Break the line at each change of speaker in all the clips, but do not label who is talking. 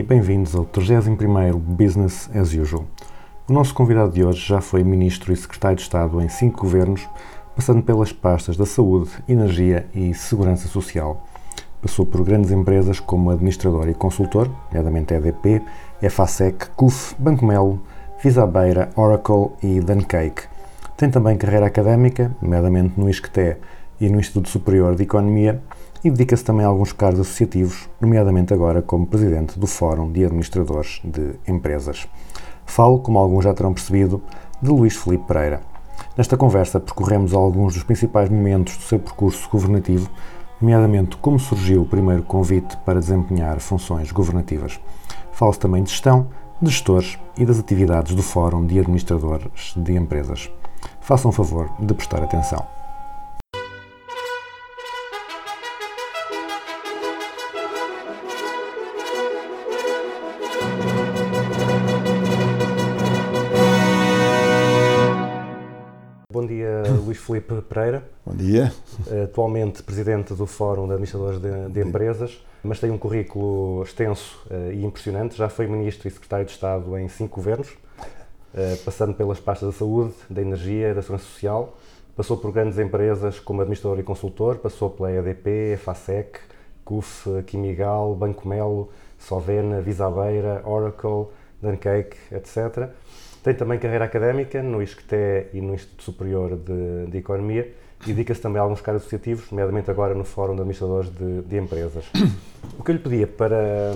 E bem-vindos ao 31º Business as Usual. O nosso convidado de hoje já foi Ministro e Secretário de Estado em cinco governos, passando pelas pastas da Saúde, Energia e Segurança Social. Passou por grandes empresas como administrador e consultor, nomeadamente EDP, EFASEC, CUF, Banco Melo, Visabeira, Oracle e Dancake. Tem também carreira académica, nomeadamente no ISCTE e no Instituto Superior de Economia, e dedica-se também a alguns cargos associativos, nomeadamente agora como Presidente do Fórum de Administradores de Empresas. Falo, como alguns já terão percebido, de Luís Filipe Pereira. Nesta conversa percorremos alguns dos principais momentos do seu percurso governativo, nomeadamente como surgiu o primeiro convite para desempenhar funções governativas. Fala-se também de gestão, de gestores e das atividades do Fórum de Administradores de Empresas. Façam favor de prestar atenção. Filipe Pereira.
Bom dia.
atualmente presidente do Fórum de Administradores de, de Empresas, mas tem um currículo extenso eh, e impressionante. Já foi ministro e secretário de Estado em cinco governos, eh, passando pelas pastas da saúde, da energia, da segurança social. Passou por grandes empresas como administrador e consultor, passou pela EDP, FASEC, CUF, Quimigal, Banco Melo, Sovena, Visabeira, Oracle, Dancake, etc. Tem também carreira académica no ISCTE e no Instituto Superior de, de Economia e dedica-se também a alguns cargos associativos, nomeadamente agora no Fórum de Administradores de, de Empresas. O que eu lhe pedia para,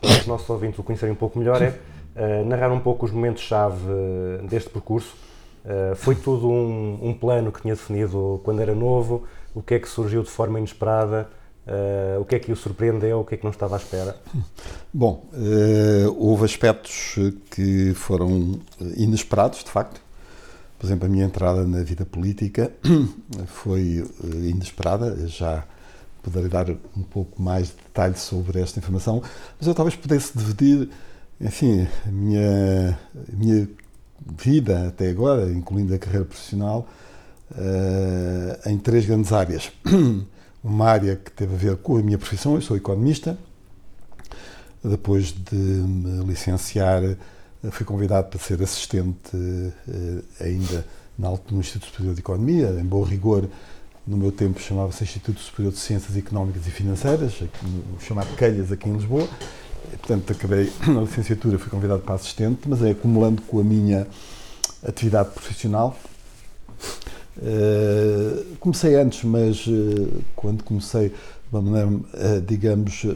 para os nossos ouvintes o conhecerem um pouco melhor é eh, narrar um pouco os momentos-chave eh, deste percurso. Eh, foi tudo um, um plano que tinha definido quando era novo? O que é que surgiu de forma inesperada? Eh, o que é que o surpreendeu? O que é que não estava à espera?
Bom, eh, houve aspectos que foram inesperados, de facto. Por exemplo, a minha entrada na vida política foi eh, inesperada. Já poderei dar um pouco mais de detalhes sobre esta informação, mas eu talvez pudesse dividir, enfim, a minha, a minha vida até agora, incluindo a carreira profissional, eh, em três grandes áreas. Uma área que teve a ver com a minha profissão, eu sou economista. Depois de me licenciar, fui convidado para ser assistente eh, ainda no Instituto Superior de Economia, em bom rigor, no meu tempo chamava-se Instituto Superior de Ciências Económicas e Financeiras, chamado Calhas, aqui em Lisboa. Portanto, acabei na licenciatura, fui convidado para assistente, mas é acumulando com a minha atividade profissional. Eh, comecei antes, mas eh, quando comecei de uma maneira, eh, digamos,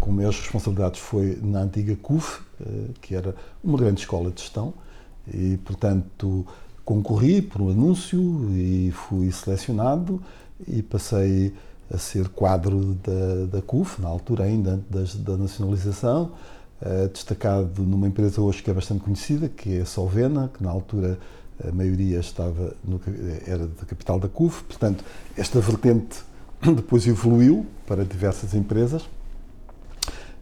com maiores responsabilidades foi na antiga CUF, que era uma grande escola de gestão, e portanto concorri por um anúncio e fui selecionado e passei a ser quadro da, da CUF, na altura ainda das- da nacionalização, destacado numa empresa hoje que é bastante conhecida, que é a Solvena, que na altura a maioria estava no, era da capital da CUF, portanto, esta vertente depois evoluiu para diversas empresas.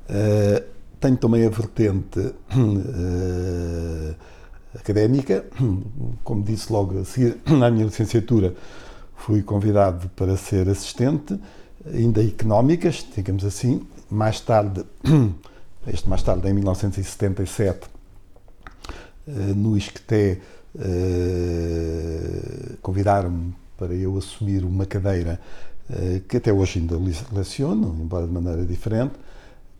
Eh, tenho também a vertente eh, académica, como disse logo a seguir, na minha licenciatura fui convidado para ser assistente, ainda económicas, digamos assim. Mais tarde, este mais tarde, em 1977, eh, no ISCTE, eh, convidaram-me para eu assumir uma cadeira eh, que até hoje ainda le- leciono, embora de maneira diferente,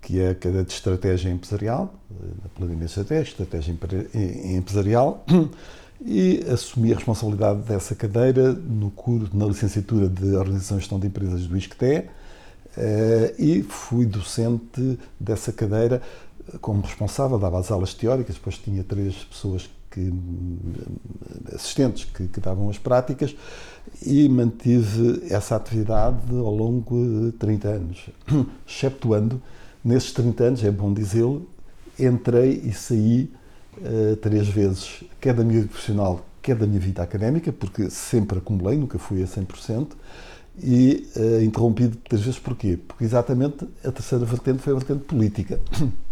que é a cadeira de estratégia empresarial, eh, na estratégico, estratégia em- empresarial, e assumi a responsabilidade dessa cadeira no curso, na licenciatura de Organização e Gestão de Empresas do ISCTE, e fui docente dessa cadeira como responsável, dava as aulas teóricas, depois tinha três pessoas que, hum, assistentes que, que davam as práticas e mantive essa atividade ao longo de 30 anos, exceptuando nesses 30 anos, é bom dizê-lo, entrei e saí uh, três vezes, quer da minha vida profissional, quer da minha vida académica, porque sempre acumulei, nunca fui a 100%, e uh, interrompido três vezes porquê? Porque exatamente a terceira vertente foi a vertente política.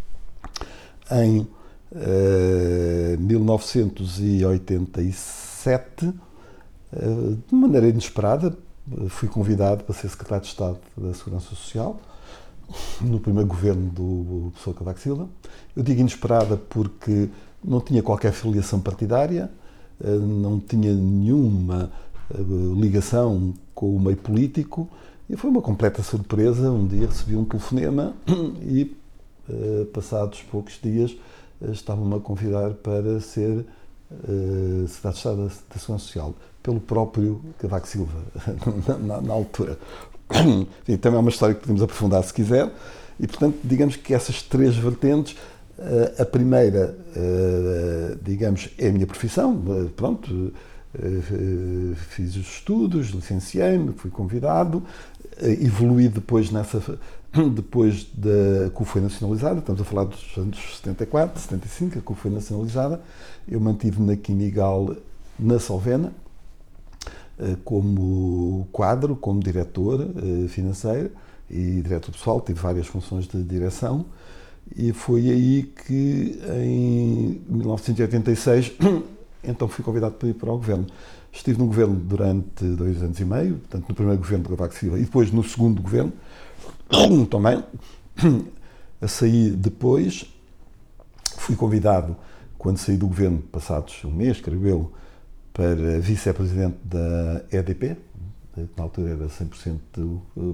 em uh, 1987, uh, de maneira inesperada, fui convidado para ser secretário de Estado da Segurança Social no primeiro governo do professor Cavaco Silva. Eu digo inesperada porque não tinha qualquer filiação partidária, não tinha nenhuma ligação com o meio político e foi uma completa surpresa. Um dia recebi um telefonema e, passados poucos dias, estavam-me a convidar para ser uh, secretário de Estado da, Segurança Social, pelo próprio Cavaco Silva, na, na, altura. e também é uma história que podemos aprofundar se quiser. E, portanto, digamos que essas três vertentes a primeira, digamos, é a minha profissão, pronto, eh, fiz os estudos, licenciei-me, fui convidado, eh, evolui depois nessa depois da CUF foi nacionalizada, estamos a falar dos anos 74, 75, a CUF foi nacionalizada, eu mantive na Quimigal, na Solvena, eh, como quadro, como diretor financeiro e diretor pessoal, tive várias funções de direção, e foi aí que em 1986 então fui convidado para ir para o governo. Estive no governo durante dois anos e meio, portanto, no primeiro governo de Cavaco Silva e depois no segundo governo, também. A sair depois, fui convidado, quando saí do governo, passados um mês, creio eu, para vice-presidente da EDP, na altura era 100%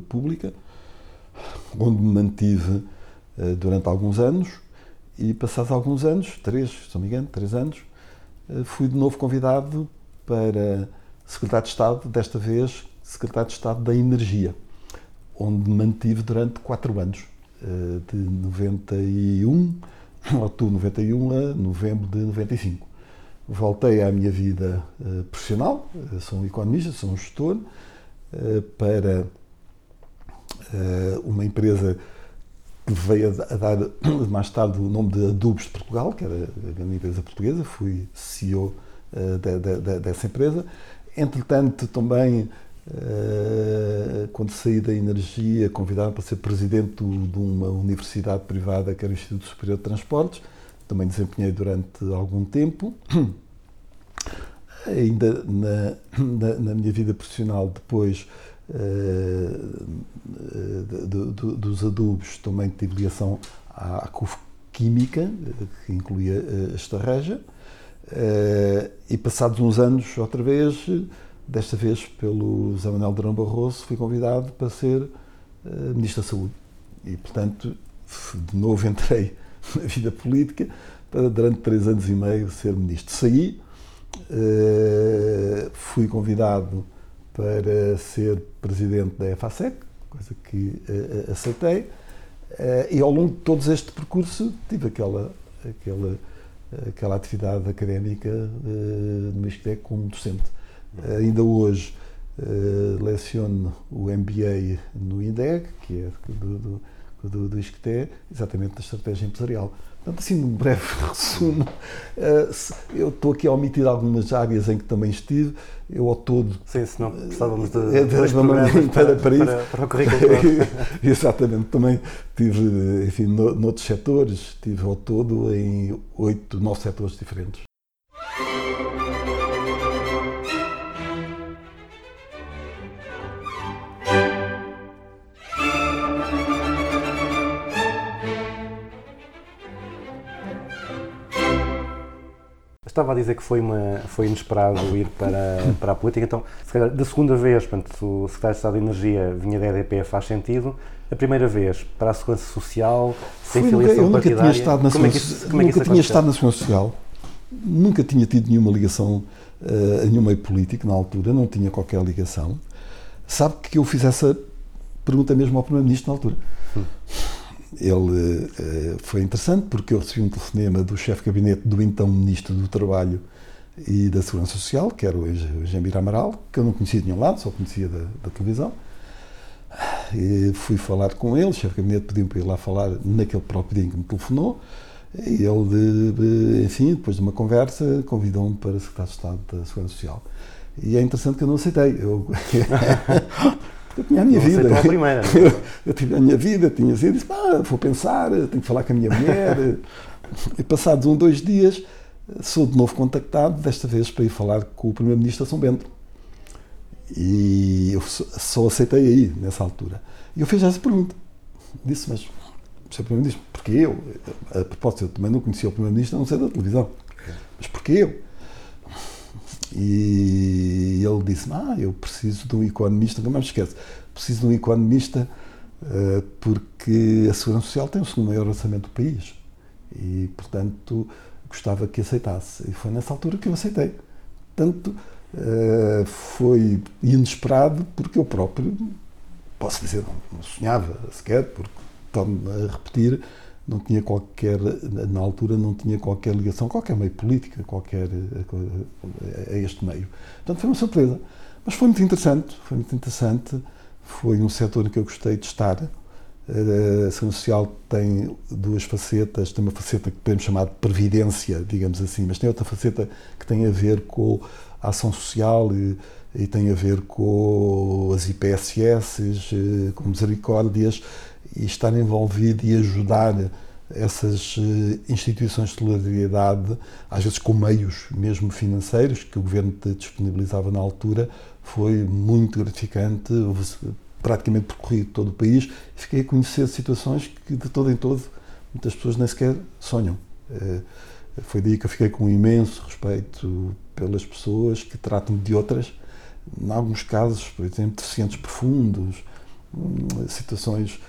pública, onde me mantive eh, durante alguns anos e passados alguns anos, três, se não me engano, três anos, eh, fui de novo convidado para secretário de Estado, desta vez secretário de Estado da Energia, onde mantive durante quatro anos, eh, de 91, outubro de 91 a novembro de 95. Voltei à minha vida eh, profissional, sou um economista, sou um gestor, para uma empresa que veio a dar mais tarde o nome de Adubos de Portugal, que era a grande empresa portuguesa, fui CEO de, de, de, dessa empresa. Entretanto, também, quando saí da energia, convidaram para ser presidente de uma universidade privada, que era o Instituto Superior de Transportes, também desempenhei durante algum tempo. Ainda na, na, na minha vida profissional, depois eh, dos adubos também tive ligação à, CUF Química, que incluía eh, esta reja, eh, e passados uns anos, outra vez, desta vez pelo José Manuel Durão Barroso, fui convidado para ser Ministro da Saúde. E, portanto, de novo entrei na vida política para, durante três anos e meio, ser Ministro. Saí, fui convidado para ser presidente da EFASEC, coisa que uh, aceitei, e ao longo de todo este percurso tive aquela, aquela, aquela atividade académica no ISCTE como docente. Ainda hoje leciono o MBA no INDEG, que é do, do, do, do ISCTE, exatamente da estratégia empresarial. Portanto, assim, num breve resumo, eh, eu estou aqui a omitir algumas áreas em que também estive. Eu, ao todo.
Sim, se não precisávamos de.
É,
dois
para, para, para, isso.
Para, para o currículo.
Exatamente. Também tive, enfim, no, noutros setores, tive ao todo em oito, nove setores diferentes.
Estava a dizer que foi, uma, foi inesperado ir para, para a política, então, se calhar, da segunda vez, portanto, o secretário de Estado de Energia vinha da EDP, faz sentido. A primeira vez, para a Segurança Social, sem filiação
Eu nunca
partidária.
tinha estado na
como é que isso, como é
nunca tinha estado na Segurança Social, nunca tinha tido nenhuma ligação uh, a nenhum meio político na altura, não tinha qualquer ligação. Sabe que eu fiz essa pergunta mesmo ao Primeiro-Ministro na altura.
Hum.
Ele eh, foi interessante porque eu recebi um telefonema do chefe de gabinete do então Ministro do Trabalho e da Segurança Social, que era o Jambir Amaral, que eu não conhecia de nenhum lado, só conhecia da, da televisão. E fui falar com ele, o chefe de gabinete pediu para ir lá falar naquele próprio dia em que me telefonou. E ele, enfim, depois de uma conversa, convidou-me para secretário de Estado da Segurança Social. E é interessante que eu não aceitei. Eu, eu tinha a minha
Não
vida.
a primeira, não é?
Eu, eu tive a minha vida, tinha sido, disse, pá, vou pensar, tenho que falar com a minha mulher. e passados um, dois dias, sou de novo contactado, desta vez para ir falar com o Primeiro-Ministro de São Bento. E eu só, só aceitei aí, nessa altura. E eu fiz essa pergunta. Disse, mas, Sr. Primeiro-Ministro, porquê eu? A propósito, eu também não conhecia o Primeiro-Ministro, a não ser da televisão. Mas porquê eu? E ele disse-me, ah, eu preciso de um economista, nunca me esqueço, preciso de um economista eh, porque a Segurança Social tem o segundo maior orçamento do país e, portanto, gostava que aceitasse. E foi nessa altura que eu aceitei. Tanto eh, foi inesperado porque eu próprio, posso dizer, não, não sonhava sequer, porque, torno a repetir, não tinha qualquer, na altura não tinha qualquer ligação, qualquer meio política, qualquer a, a este meio. Portanto, foi uma surpresa. Mas foi muito interessante, foi muito interessante. Foi um setor em que eu gostei de estar. A Segurança Social tem duas facetas, tem uma faceta que podemos chamar de previdência, digamos assim, mas tem outra faceta que tem a ver com a ação social e, e tem a ver com as IPSS, eh, com misericórdias, e estar envolvido e ajudar essas eh, instituições de solidariedade, às vezes com meios mesmo financeiros, que o governo disponibilizava na altura, foi muito gratificante. Praticamente percorri todo o país e fiquei a conhecer situações que de todo em todo muitas pessoas nem sequer sonham. Eh, Foi daí que eu fiquei com um imenso respeito pelas pessoas que tratam de outras, em alguns casos, por exemplo, deficientes profundos, hum, situações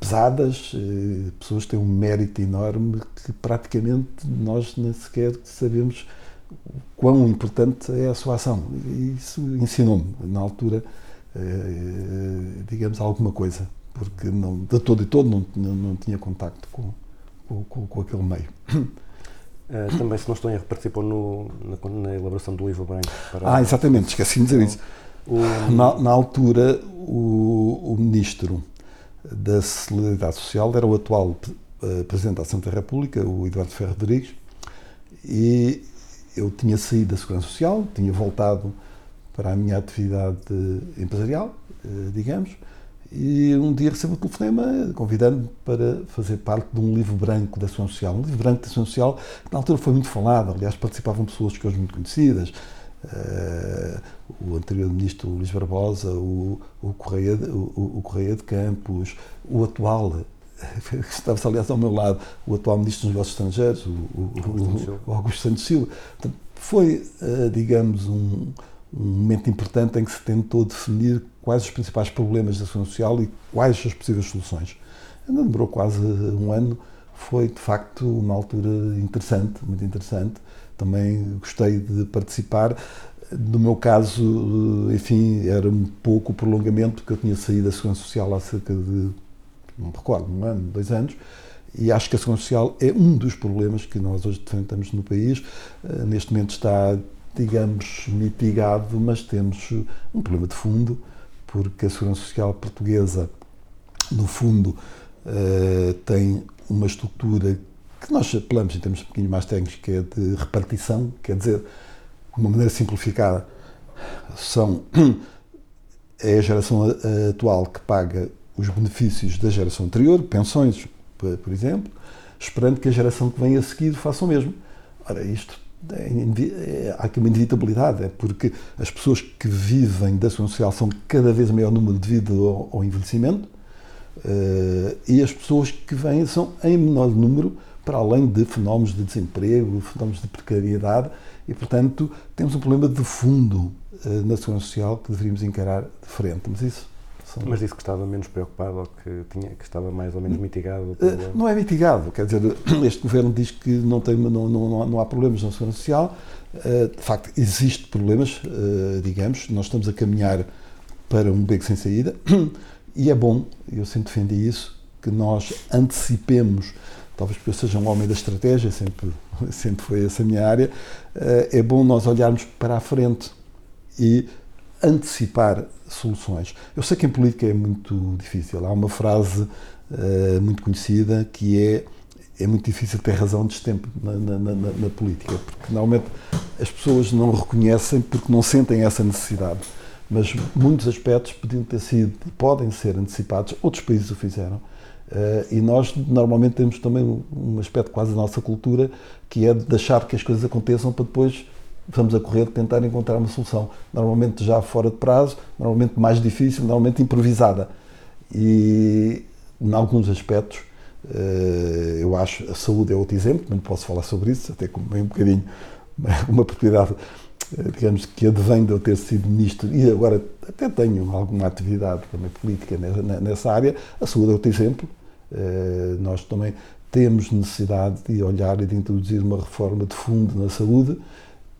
pesadas, eh, pessoas que têm um mérito enorme que praticamente nós nem sequer sabemos quão importante é a sua ação. E isso ensinou-me, na altura, eh, digamos, alguma coisa, porque não, de todo e todo não, não, não tinha contacto com, com, com, aquele meio.
Eh, também, se não estou em erro, participou no- na, na elaboração do livro branco. Para
Ah, exatamente, esqueci de dizer isso.
o,
Na, na altura, o, o ministro da Solidariedade Social era o atual eh, Presidente da da República, o Eduardo Ferro Rodrigues, e eu tinha saído da Segurança Social, tinha voltado para a minha atividade empresarial, eh, digamos, e um dia recebo um telefonema convidando-me para fazer parte de um livro branco da Segurança Social. Um livro branco da Segurança Social que na altura foi muito falado, aliás, participavam pessoas que hoje muito conhecidas, eh, o anterior ministro Luís Barbosa, o, o, Correia, de- o, o- Correia de Campos, o atual, estava-se aliás ao meu lado, o atual ministro dos Negócios Estrangeiros, o, o-
Augusto Santos
o-
Silva.
o Augusto Santos Silva. Portanto, foi, eh, digamos, um, um momento importante em que se tentou definir quais os principais problemas da segurança social e quais as possíveis soluções. Ainda demorou quase um ano, foi de facto uma altura interessante, muito interessante. Também gostei de participar. No meu caso, eh, enfim, era um pouco o prolongamento, porque eu tinha saído da Segurança Social há cerca de, não me recordo, um ano, dois anos, e acho que a Segurança Social é um dos problemas que nós hoje enfrentamos no país. Eh, Neste momento está, digamos, mitigado, mas temos um problema de fundo, porque a Segurança Social portuguesa, no fundo, eh, tem uma estrutura que nós apelamos em termos um bocadinho mais técnicos, que é de repartição, quer dizer, de uma maneira simplificada, são é a geração atual que paga os benefícios da geração anterior, pensões, por exemplo, esperando que a geração que vem a seguir faça o mesmo. Ora, isto é é- há aqui uma inevitabilidade, é porque as pessoas que vivem da segurança social são cada vez maior número devido ao, ao envelhecimento eh, e as pessoas que vêm são em menor número, para além de fenómenos de desemprego, fenómenos de precariedade, e, portanto, temos um problema de fundo eh, na segurança social que deveríamos encarar de frente. Mas isso
Mas disse que estava menos preocupado ou que, tinha, que estava mais ou menos mitigado
Eh,
problema.
Não é mitigado, quer dizer, este governo diz que não, tem, não, não, não há- problemas na segurança social. Eh, De facto, existem problemas, digamos, nós estamos a caminhar para um beco sem saída e é bom, eu sempre defendi isso, que nós antecipemos, talvez porque eu seja um homem da estratégia, sempre, sempre foi essa a minha área, eh, é bom nós olharmos para a frente e antecipar soluções. Eu sei que em política é muito difícil. Há uma frase eh, muito conhecida que é é muito difícil ter razão de tempo na, na, na, na política, porque normalmente as pessoas não reconhecem porque não sentem essa necessidade. Mas muitos aspectos podiam ter sido, podem ser antecipados, outros países o fizeram. Uh, e nós normalmente temos também um aspecto quase da nossa cultura que é de deixar que as coisas aconteçam para depois vamos a correr tentar encontrar uma solução. Normalmente já fora de prazo, normalmente mais difícil, normalmente improvisada. E em alguns aspectos eh, eu acho a saúde é outro exemplo, não posso falar sobre isso, até como um bocadinho uma propriedade, eh, digamos, que advém de eu ter sido ministro e agora até tenho alguma atividade também política nessa área. A é outro exemplo. Eh, nós também temos necessidade de olhar e de introduzir uma reforma de fundo na saúde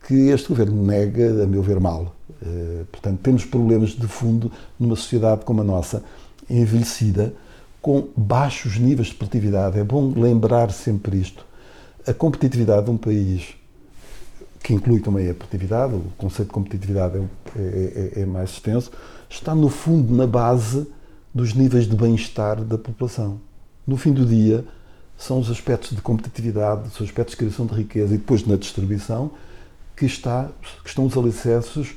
que este governo nega, a meu ver, mal. Portanto, temos problemas de fundo numa sociedade como a nossa, envelhecida, com baixos níveis de produtividade. É bom lembrar sempre isto. A competitividade de um país, que inclui também a produtividade, o conceito de competitividade é, é, é, é mais extenso, está no fundo na base dos níveis de bem-estar da população. No fim do dia, são os aspectos de competitividade, os aspectos de criação de riqueza e depois na distribuição que, está, que estão os alicerces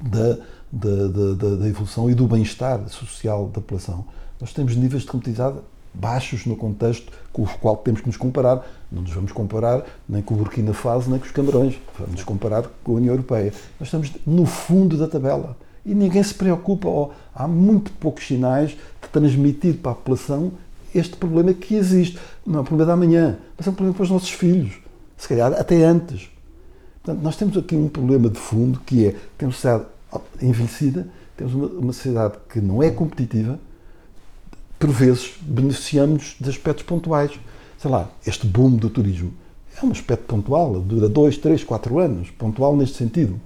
da, da, da, da evolução e do bem-estar social da população. Nós temos níveis de competitividade baixos no contexto com o qual temos que nos comparar. Não nos vamos comparar nem com o Burkina Faso, nem com os Camarões. Vamos nos comparar com a União Europeia. Nós estamos no fundo da tabela. E ninguém se preocupa, ou há muito poucos sinais de transmitir para a população este problema que existe. Não é um problema da amanhã, mas é um problema para os nossos filhos. Se calhar até antes. Portanto, nós temos aqui um problema de fundo que é, temos uma sociedade envelhecida, temos uma, uma sociedade que não é competitiva, por vezes, beneficiamos de aspectos pontuais. Sei lá, este boom do turismo é um aspecto pontual, dura dois, três, quatro anos, pontual neste sentido.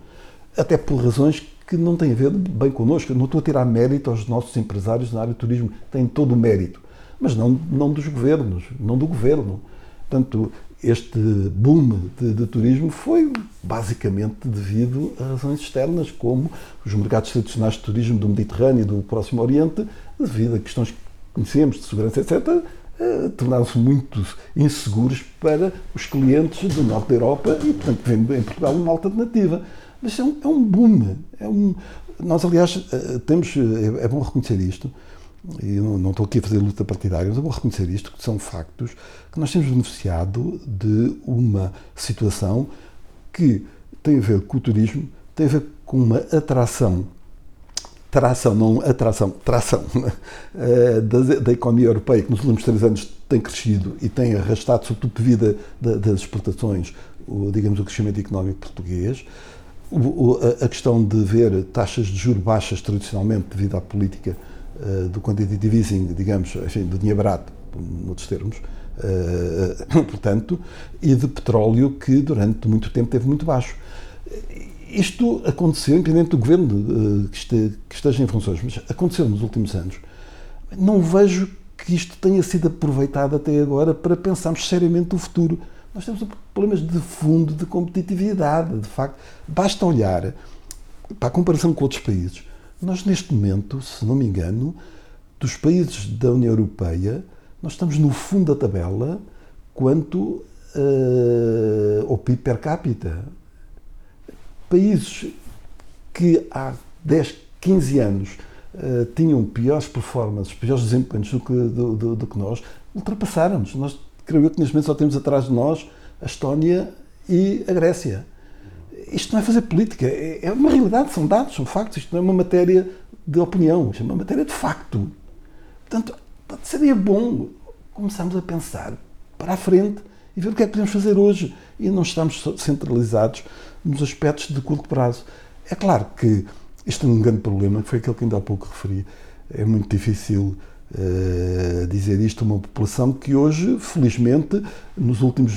Até por razões que não têm a ver bem connosco. Não estou a tirar mérito aos nossos empresários na área do turismo, têm todo o mérito, mas não, não dos governos, não do governo. Portanto, este boom de, de, turismo foi basicamente devido a razões externas, como os mercados tradicionais de turismo do Mediterrâneo e do Próximo Oriente, devido a questões conhecemos, de segurança, etc., eh, tornaram-se muito inseguros para os clientes do norte da Europa e, portanto, vendo em Portugal uma alternativa. Mas é um, é um boom. É um, nós, aliás, eh, temos, é, é bom reconhecer isto, e não, não, estou aqui a fazer luta partidária, mas é bom reconhecer isto, que são factos, que nós temos beneficiado de uma situação que tem a ver com o turismo, tem a ver com uma atração tração, não atração, tração eh, da, da, economia europeia, que nos últimos três anos tem crescido e tem arrastado, sobretudo devido a, das exportações, o, digamos, o crescimento económico português. O, a, a, questão de ver taxas de juros baixas, tradicionalmente, devido à política uh, do quantitative easing, digamos, enfim, do dinheiro barato, noutros termos, uh, portanto, e de petróleo que durante muito tempo teve muito baixo isto aconteceu, independente do governo eh, que esteja em funções, mas aconteceu nos últimos anos. Não vejo que isto tenha sido aproveitado até agora para pensarmos seriamente o futuro. Nós temos problemas de fundo, de competitividade, de facto. Basta olhar para a comparação com outros países. Nós, neste momento, se não me engano, dos países da União Europeia, nós estamos no fundo da tabela quanto uh, ao PIB per capita países que há 10, 15 anos uh, tinham piores performances, piores desempenhos do que, do, do, do que nós, ultrapassaram-nos. Nós, creio eu que neste momento só temos atrás de nós a Estónia e a Grécia. Isto não é fazer política, é, é uma realidade, são dados, são factos. Isto não é uma matéria de opinião, isto é uma matéria de facto. Portanto, seria bom começarmos a pensar para a frente e ver o que é que podemos fazer hoje e não estamos centralizados nos aspectos de curto prazo. É claro que este é um grande problema, que foi aquele que ainda há pouco referi. É muito difícil uh, dizer isto a uma população que hoje, felizmente, nos últimos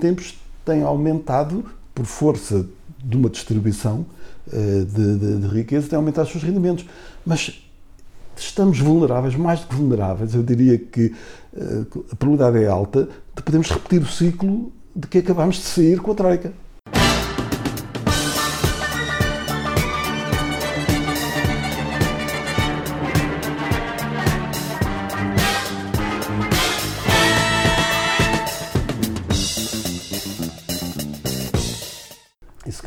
tempos, tem aumentado por força de uma distribuição uh, de, de, de riqueza, tem aumentado os seus rendimentos. Mas estamos vulneráveis, mais do que vulneráveis, eu diria que eh, a probabilidade é alta de podermos repetir o ciclo de que acabámos de sair com a Troika.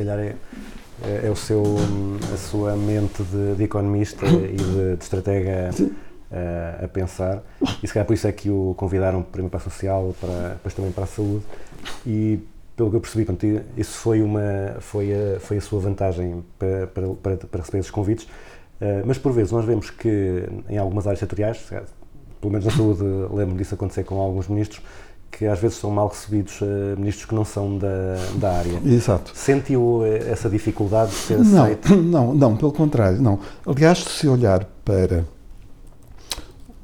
Calhar é, é, é o seu, a sua mente de, de economista e de, de estratega eh, a pensar. E se calhar por isso é que o convidaram primeiro para a social, para, depois também para a saúde. E pelo que eu percebi, portanto, isso foi, uma, foi, a, foi a sua vantagem para, para, para, para receber esses convites. Eh, mas por vezes nós vemos que em algumas áreas setoriais, pelo menos na saúde, lembro disso acontecer com alguns ministros, que às vezes são mal recebidos eh, ministros que não são da, da área.
Exato.
Sentiu eh, essa dificuldade de ser
Não,
aceito?
não, não, pelo contrário, não. Aliás, se olhar para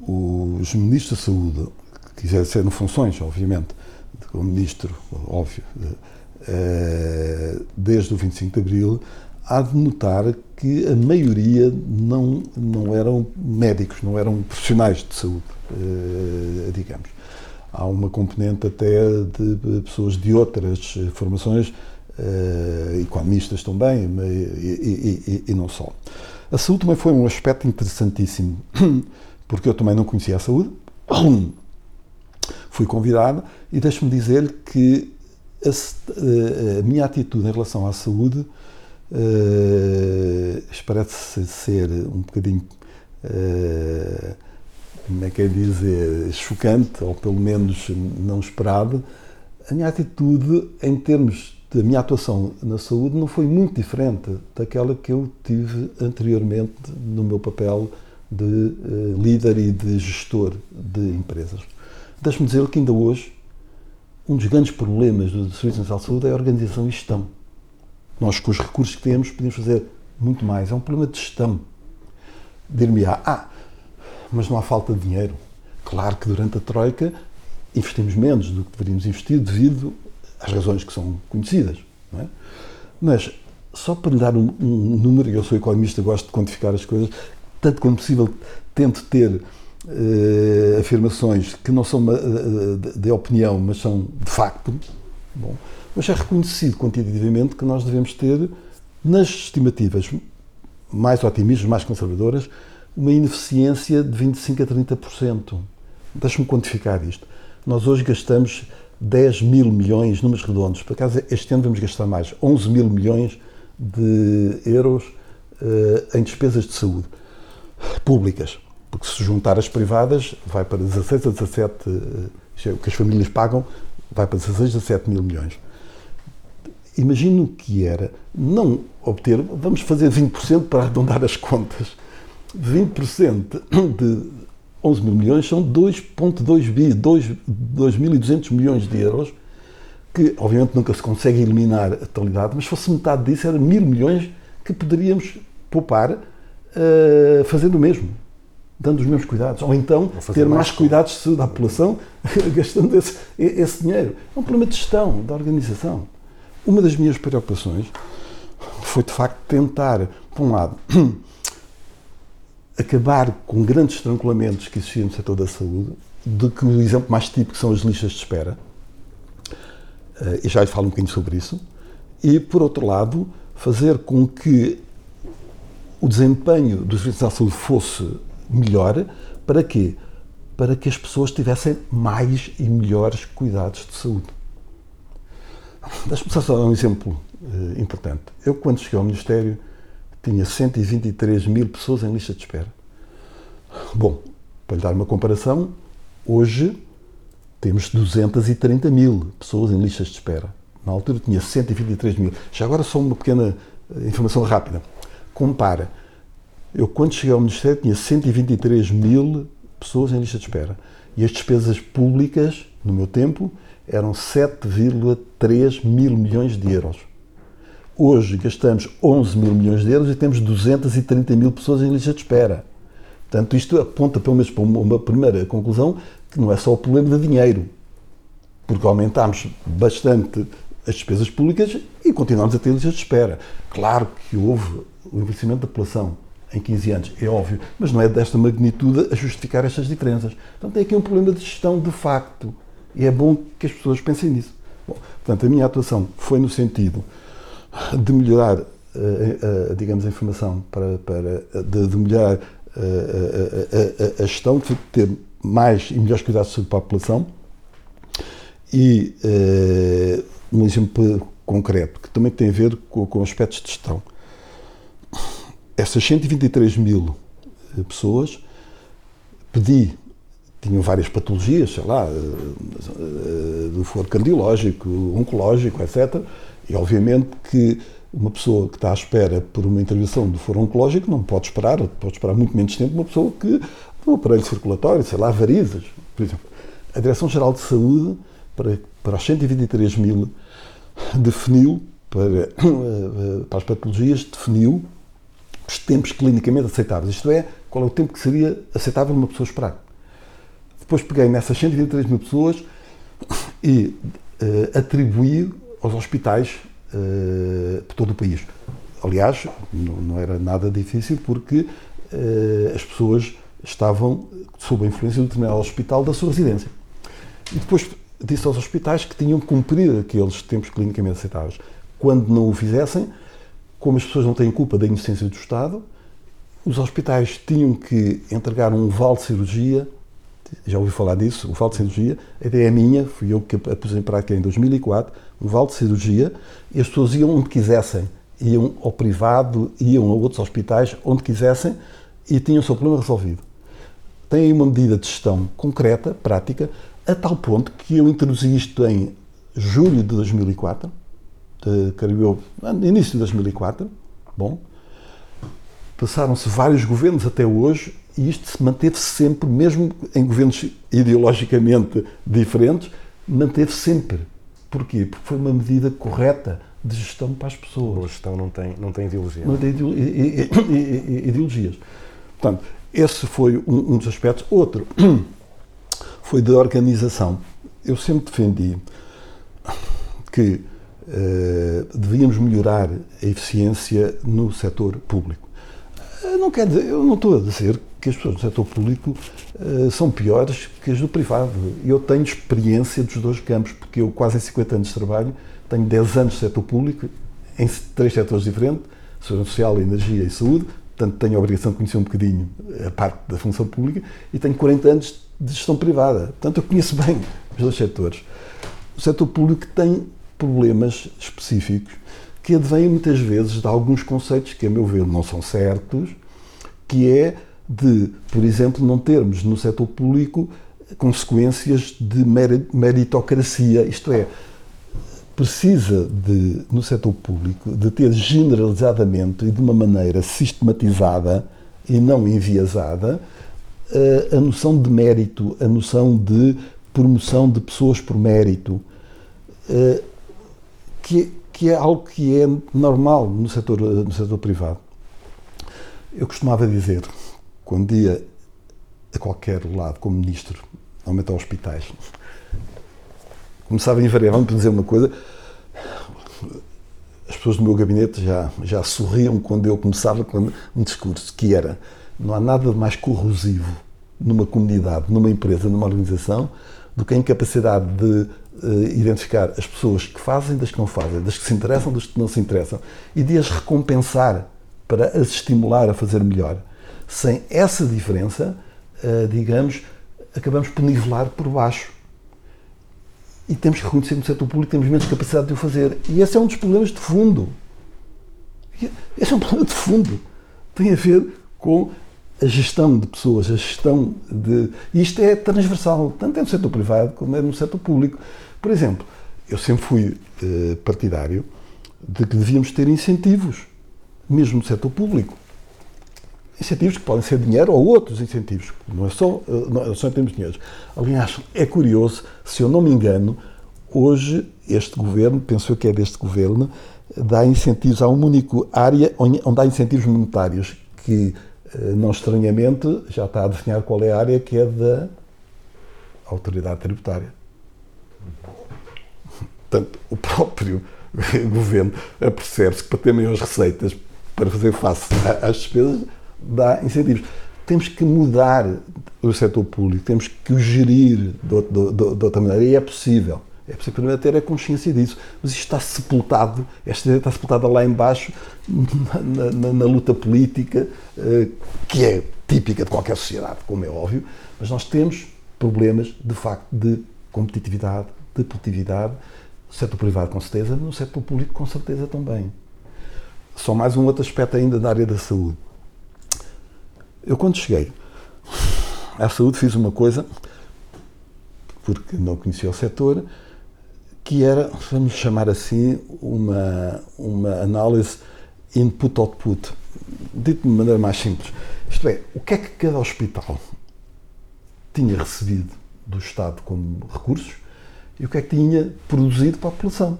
os ministros da saúde, que exercendo funções, obviamente, como ministro, óbvio, eh, desde o 25 de Abril, há de notar que a maioria não, não eram médicos, não eram profissionais de saúde, digamos. Há uma componente até de pessoas de outras formações, eh, economistas também, e, e- e- não só. A saúde também foi um aspecto interessantíssimo, porque eu também não conhecia a saúde. Fui convidado e deixe-me dizer que a, eh, a minha atitude em relação à saúde eh, isto parece ser um bocadinho, eh, como é que é dizer, chocante, ou pelo menos não esperado. A minha atitude, em termos da minha atuação na saúde, não foi muito diferente daquela que eu tive anteriormente no meu papel de eh, líder e de gestor de empresas. Deixe-me dizer que ainda hoje um dos grandes problemas do Serviço Nacional de Saúde é a organização e gestão. Nós, com os recursos que temos, podemos fazer muito mais. É um problema de gestão. Dir-me-á, ah, mas não há falta de dinheiro. Claro que durante a Troika investimos menos do que deveríamos investir devido às razões que são conhecidas. É? Mas, só para lhe dar um, um número, eu sou economista, gosto de quantificar as coisas, tanto quanto possível tento ter eh, afirmações que não são eh, de, de opinião, mas são de facto. Bom, mas é reconhecido quantitativamente que nós devemos ter, nas estimativas mais otimistas, mais conservadoras, uma ineficiência de 25% a 30%. Deixa-me quantificar isto. Nós hoje gastamos 10 mil milhões, números redondos. Por acaso, este ano vamos gastar mais, 11 mil milhões de euros eh, em despesas de saúde públicas. Porque se juntar as privadas, vai para 16 a 17, eh, isto é, o que as famílias pagam, vai para 16 a 17 mil milhões. Imagino que era não obter, vamos fazer 20% para arredondar as contas. 20% de 11 mil milhões são 2,2 bi, 2.200 milhões de euros, que obviamente nunca se consegue eliminar a totalidade, mas se fosse metade disso, era mil milhões que poderíamos poupar eh, fazendo o mesmo, dando os mesmos cuidados. Ou então ter mais,
mais.
cuidados de saúde da população, gastando esse, esse dinheiro. É um problema de gestão, da organização. Uma das minhas preocupações foi, de facto, tentar, por um lado, acabar com grandes estranculamentos que existiam no setor da saúde, de que o exemplo mais típico são as listas de espera, eh, e já falo um bocadinho sobre isso, e, por outro lado, fazer com que o desempenho dos serviços da saúde fosse melhor, para quê? Para que as pessoas tivessem mais e melhores cuidados de saúde. Deixa-me só dar um exemplo eh, importante. Eu, quando cheguei ao Ministério, tinha 123 mil pessoas em lista de espera. Bom, para lhe dar uma comparação, hoje temos 230 mil pessoas em listas de espera. Na altura tinha 123 mil. Já agora só uma pequena eh, informação rápida. Compara. Eu, quando cheguei ao Ministério, tinha 123 mil pessoas em lista de espera. E as despesas públicas, no meu tempo, eram 7,3 mil milhões de euros. Hoje gastamos 11 mil milhões de euros e temos 230 mil pessoas em lista de espera. Portanto, isto aponta pelo menos para uma, primeira conclusão que não é só o problema de dinheiro, porque aumentámos bastante as despesas públicas e continuamos a ter listas de espera. Claro que houve o envelhecimento da população, em 15 anos, é óbvio, mas não é desta magnitude a justificar estas diferenças. Portanto, tem aqui um problema de gestão de facto e é bom que as pessoas pensem nisso. Bom, portanto, a minha atuação foi no sentido de melhorar, eh, eh, digamos, a informação, para, para, de, de melhorar eh, a, a- a- gestão, de ter mais e melhores cuidados sobre a população. E eh, um exemplo concreto, que também tem a ver com, com aspectos de gestão. Essas 123 mil eh, pessoas pedi, tinham várias patologias, sei lá, eh, eh, do foro cardiológico, oncológico, etc. E obviamente que uma pessoa que está à espera por uma intervenção do foro oncológico não pode esperar, pode esperar muito menos tempo uma pessoa que do aparelho circulatório, sei lá, varizes, por exemplo. A Direção-Geral de Saúde, para, para as 123 mil, definiu, para, para as patologias, definiu os tempos clinicamente aceitáveis. Isto é, qual é o tempo que seria aceitável uma pessoa esperar. Depois peguei nessas 123 mil pessoas e eh, atribuí aos hospitais eh, por todo o país. Aliás, não, não era nada difícil porque eh, as pessoas estavam sob a influência do determinado hospital da sua residência. E depois disse aos hospitais que tinham que cumprir aqueles tempos clinicamente aceitáveis. Quando não o fizessem, como as pessoas não têm culpa da inocência do Estado, os hospitais tinham que entregar um vale de cirurgia. Já ouvi falar disso, o vale de cirurgia. A ideia é minha, fui eu que a pus em prática em 2004. Um vale de cirurgia e as pessoas iam onde quisessem. Iam ao privado, iam a outros hospitais, onde quisessem e tinham o seu problema resolvido. Tem aí uma medida de gestão concreta, prática, a tal ponto que eu introduzi isto em julho de 2004, de, creio início de 2004, bom, passaram-se vários governos até hoje e isto se manteve sempre, mesmo em governos ideologicamente diferentes, manteve sempre. Porquê? Porque foi uma medida correta de gestão para as pessoas
Boa gestão não tem, não tem ideologia.
não tem ideologias. Portanto, esse foi um, um dos aspectos. Outro foi da organização. Eu sempre defendi que eh, devíamos melhorar a eficiência no setor público. Eh, Não quer dizer, eu não estou a dizer que as pessoas do setor público eh, são piores que as do privado. Eu tenho experiência dos dois campos, porque eu quase em 50 anos de trabalho, tenho 10 anos de setor público, em três setores diferentes, Segurança Social, Energia e Saúde, portanto tenho a obrigação de conhecer um bocadinho a parte da função pública, e tenho 40 anos de gestão privada. Portanto, eu conheço bem os dois setores. O setor público tem problemas específicos que advêm muitas vezes de alguns conceitos que, a meu ver, não são certos, que é de, por exemplo, não termos no setor público consequências de meri- meritocracia, isto é, precisa de, no setor público de ter generalizadamente e de uma maneira sistematizada e não enviesada eh, a noção de mérito, a noção de promoção de pessoas por mérito, eh, que, que é algo que é normal no setor, no setor privado. Eu costumava dizer, quando ia a qualquer lado como ministro, normalmente a hospitais, começava invariavelmente por dizer uma coisa. As pessoas do meu gabinete já, já sorriam quando eu começava com um discurso, que era não há nada mais corrosivo numa comunidade, numa empresa, numa organização, do que a incapacidade de eh, identificar as pessoas que fazem das que não fazem, das que se interessam, das que não se interessam, e de as recompensar para as estimular a fazer melhor. Sem essa diferença, eh, digamos, acabamos por nivelar por baixo. E temos que reconhecer que no setor público temos menos capacidade de o fazer. E esse é um dos problemas de fundo. Esse é um problema de fundo. Tem a ver com a gestão de pessoas, a gestão de. E isto é transversal, tanto é no setor privado como é no setor público. Por exemplo, eu sempre fui eh, partidário de que devíamos ter incentivos, mesmo no setor público. Incentivos que podem ser dinheiro ou outros incentivos, não é só, eh, não só em termos de dinheiro. Aliás, é curioso, se eu não me engano, hoje este governo, penso eu que é deste governo, dá incentivos a uma única área onde há incentivos monetários, que eh, não estranhamente já está a definhar qual é a área que é da autoridade tributária. Portanto, o próprio governo apercebe-se que para ter maiores receitas para fazer face às despesas dá incentivos. Temos que mudar o setor público, temos que o gerir de, outra- maneira e é possível. É preciso primeiro ter a consciência disso. Mas isto está sepultado, esta ideia está sepultada lá embaixo na, na- na luta política, eh, que é típica de qualquer sociedade, como é óbvio, mas nós temos problemas, de facto, de competitividade, de produtividade, no setor privado com certeza, no setor público com certeza também. Só mais um outro aspecto ainda da área da saúde. Eu quando cheguei à saúde fiz uma coisa, porque não conhecia o setor, que era, vamos chamar assim, uma, uma análise input-output. Dito de maneira mais simples. Isto é, o que é que cada hospital tinha recebido do Estado como recursos e o que é que tinha produzido para a população.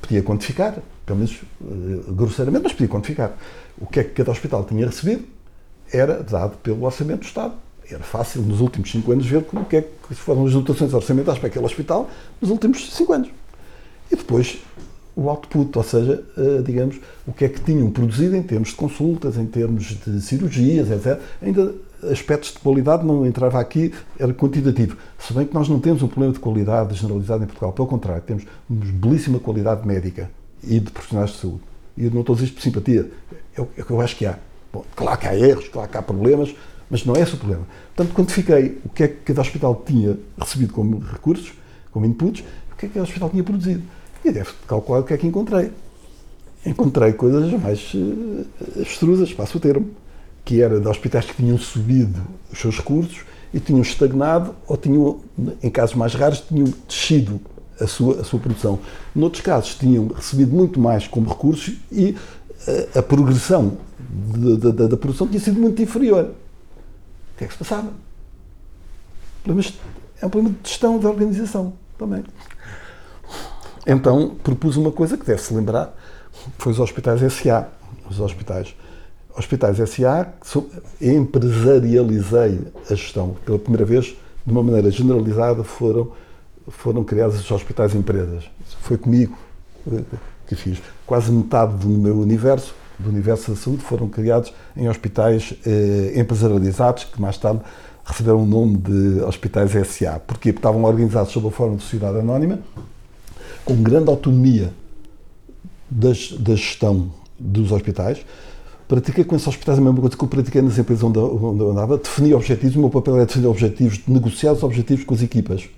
Podia quantificar, pelo menos eh, grosseiramente, mas podia quantificar. O que é que cada hospital tinha recebido era dado pelo Orçamento do Estado. Era fácil nos últimos cinco anos ver como que é que foram as dotações orçamentais para aquele hospital nos últimos cinco anos. E depois o output, ou seja, eh, digamos, o que é que tinham produzido em termos de consultas, em termos de cirurgias, etc. Ainda aspectos de qualidade não entrava aqui, era quantitativo. Se bem que nós não temos um problema de qualidade generalizado em Portugal, pelo contrário, temos uma belíssima qualidade médica e de profissionais de saúde. E não estou a dizer isto por simpatia, é o é o que eu acho que há. Bom, claro que há erros, claro que há problemas, mas não é esse o problema. Portanto, quantifiquei o que é que cada hospital tinha recebido como recursos, como inputs, o que é que cada hospital tinha produzido. E deve calcular o que é que encontrei. Encontrei coisas mais uh, abstrusas, passo o termo, que era de hospitais que tinham subido os seus recursos e tinham estagnado ou tinham, em casos mais raros, tinham descido a sua, a sua produção. Noutros casos, tinham recebido muito mais como recursos e a progressão de- de- da- da produção tinha sido muito inferior. O que é que se passava? Problemas- É um problema de gestão, de organização também. Então propus uma coisa que deve-se lembrar, foi os hospitais SA. Os hospitais, hospitais SA, empresarializei a gestão. Pela primeira vez, de uma maneira generalizada, foram, foram criados os hospitais empresas. Foi comigo eh, que fiz. Quase metade do meu universo, do universo da saúde, foram criados em hospitais eh, empresarializados, que mais tarde receberam o nome de hospitais SA. Porquê? Porque estavam organizados sob a forma de sociedade anónima, com grande autonomia das- da gestão dos hospitais. Pratiquei com esses hospitais a mesma coisa que eu pratiquei nas empresas onde, onde eu andava. Defini objetivos, o meu papel era definir objetivos, negociar os objetivos com as equipas,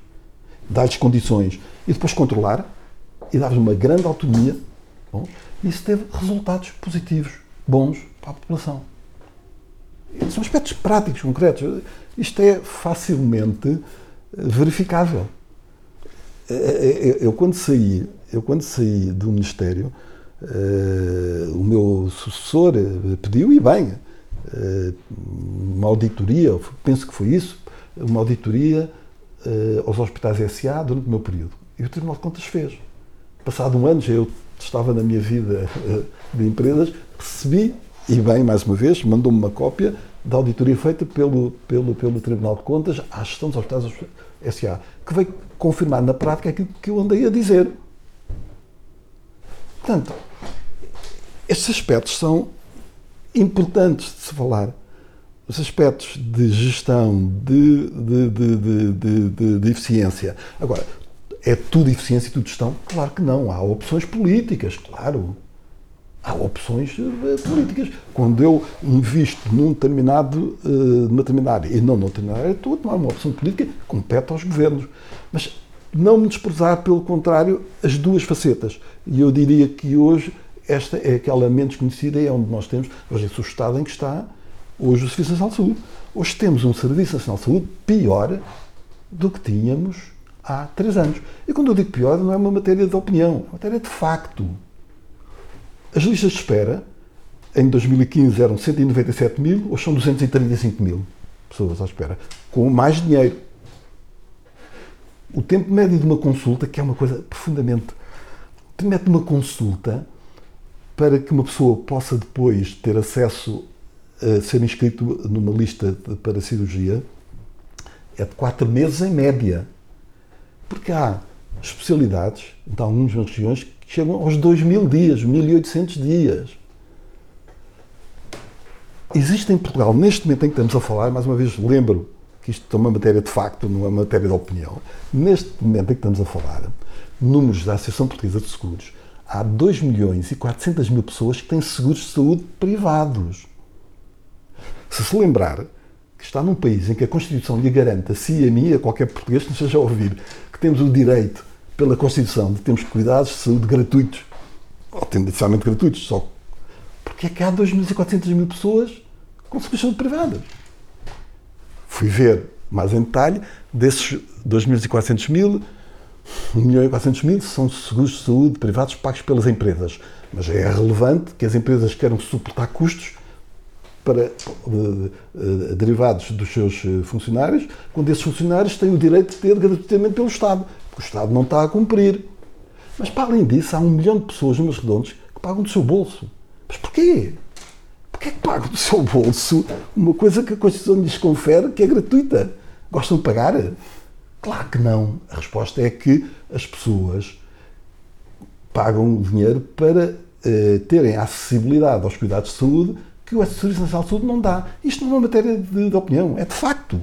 dar-lhes condições e depois controlar e dar-lhes uma grande autonomia. Bom, isso teve resultados positivos, bons para a população. São aspectos práticos, concretos. Isto é facilmente eh, verificável. Eu, eu quando saí, eu quando saí do Ministério, eh, o meu sucessor eh, pediu, e bem, eh, uma auditoria, penso que foi isso, uma auditoria eh, aos hospitais SA durante o meu período. E o Tribunal de Contas fez. Passado um ano, já eu estava na minha vida eh, de empresas, recebi, e bem, mais uma vez, mandou-me uma cópia da auditoria feita pelo, pelo, pelo Tribunal de Contas à gestão dos hospitais SA, que veio confirmar na prática aquilo que eu andei a dizer. Portanto, estes aspectos são importantes de se falar. Os aspectos de gestão, de, de, de, de, eficiência. Agora, é tudo eficiência e tudo gestão? Claro que não. Há opções políticas, claro. Há opções eh, políticas. Quando eu invisto num determinado, eh, numa determinada e não numa determinada área, estou a tomar uma opção política que compete aos governos. Mas não me desprezar, pelo contrário, as duas facetas. E eu diria que hoje esta é aquela menos conhecida e é onde nós temos, hoje o estado em que está hoje o Serviço Nacional de Saúde. Hoje temos um Serviço Nacional de Saúde pior do que tínhamos há três anos. E quando eu digo pior, não é uma matéria de opinião, é uma matéria de facto. As listas de espera, em 2015 eram 197 mil, hoje são 235 mil pessoas à espera, com mais dinheiro. O tempo médio de uma consulta, que é uma coisa profundamente. O tempo médio de uma consulta, para que uma pessoa possa depois ter acesso a ser inscrito numa lista de- para cirurgia, é de 4 meses em média. Porque há especialidades, de algumas regiões, que chegam aos 2 mil dias, 1800 dias. Existe em Portugal, neste momento em que estamos a falar, mais uma vez lembro que isto é uma matéria de facto, não é uma matéria de opinião. Neste momento em que estamos a falar, números da Associação Portuguesa de Seguros, há 2 milhões e 400 mil pessoas que têm seguros de saúde privados. Se se lembrar que está num país em que a Constituição lhe garante a si e a mim, a qualquer português que nos esteja a ouvir, que temos o direito, pela Constituição, de termos cuidados de saúde gratuitos, ou tendencialmente gratuitos, só porque é que há 2 milhões e 400 mil pessoas com seguros de saúde privados. Fui ver mais em detalhe, desses 2 milhões e 400 mil, 1 milhão e 400 mil são seguros de saúde privados pagos pelas empresas. Mas é relevante que as empresas queiram suportar custos para, derivados dos seus eh, funcionários, quando esses funcionários têm o direito de ter gratuitamente pelo Estado, porque o Estado não está a cumprir. Mas, para além disso, há um milhão de pessoas, números redondos, que pagam do seu bolso. Mas porquê? Porquê é que pagam do seu bolso uma coisa que a Constituição lhes confere que é gratuita? Gostam de pagar? Claro que não. A resposta é que as pessoas pagam dinheiro para eh, terem acessibilidade aos cuidados de saúde que o Serviço Nacional de Saúde não dá. Isto não é uma matéria de, de opinião, é de facto.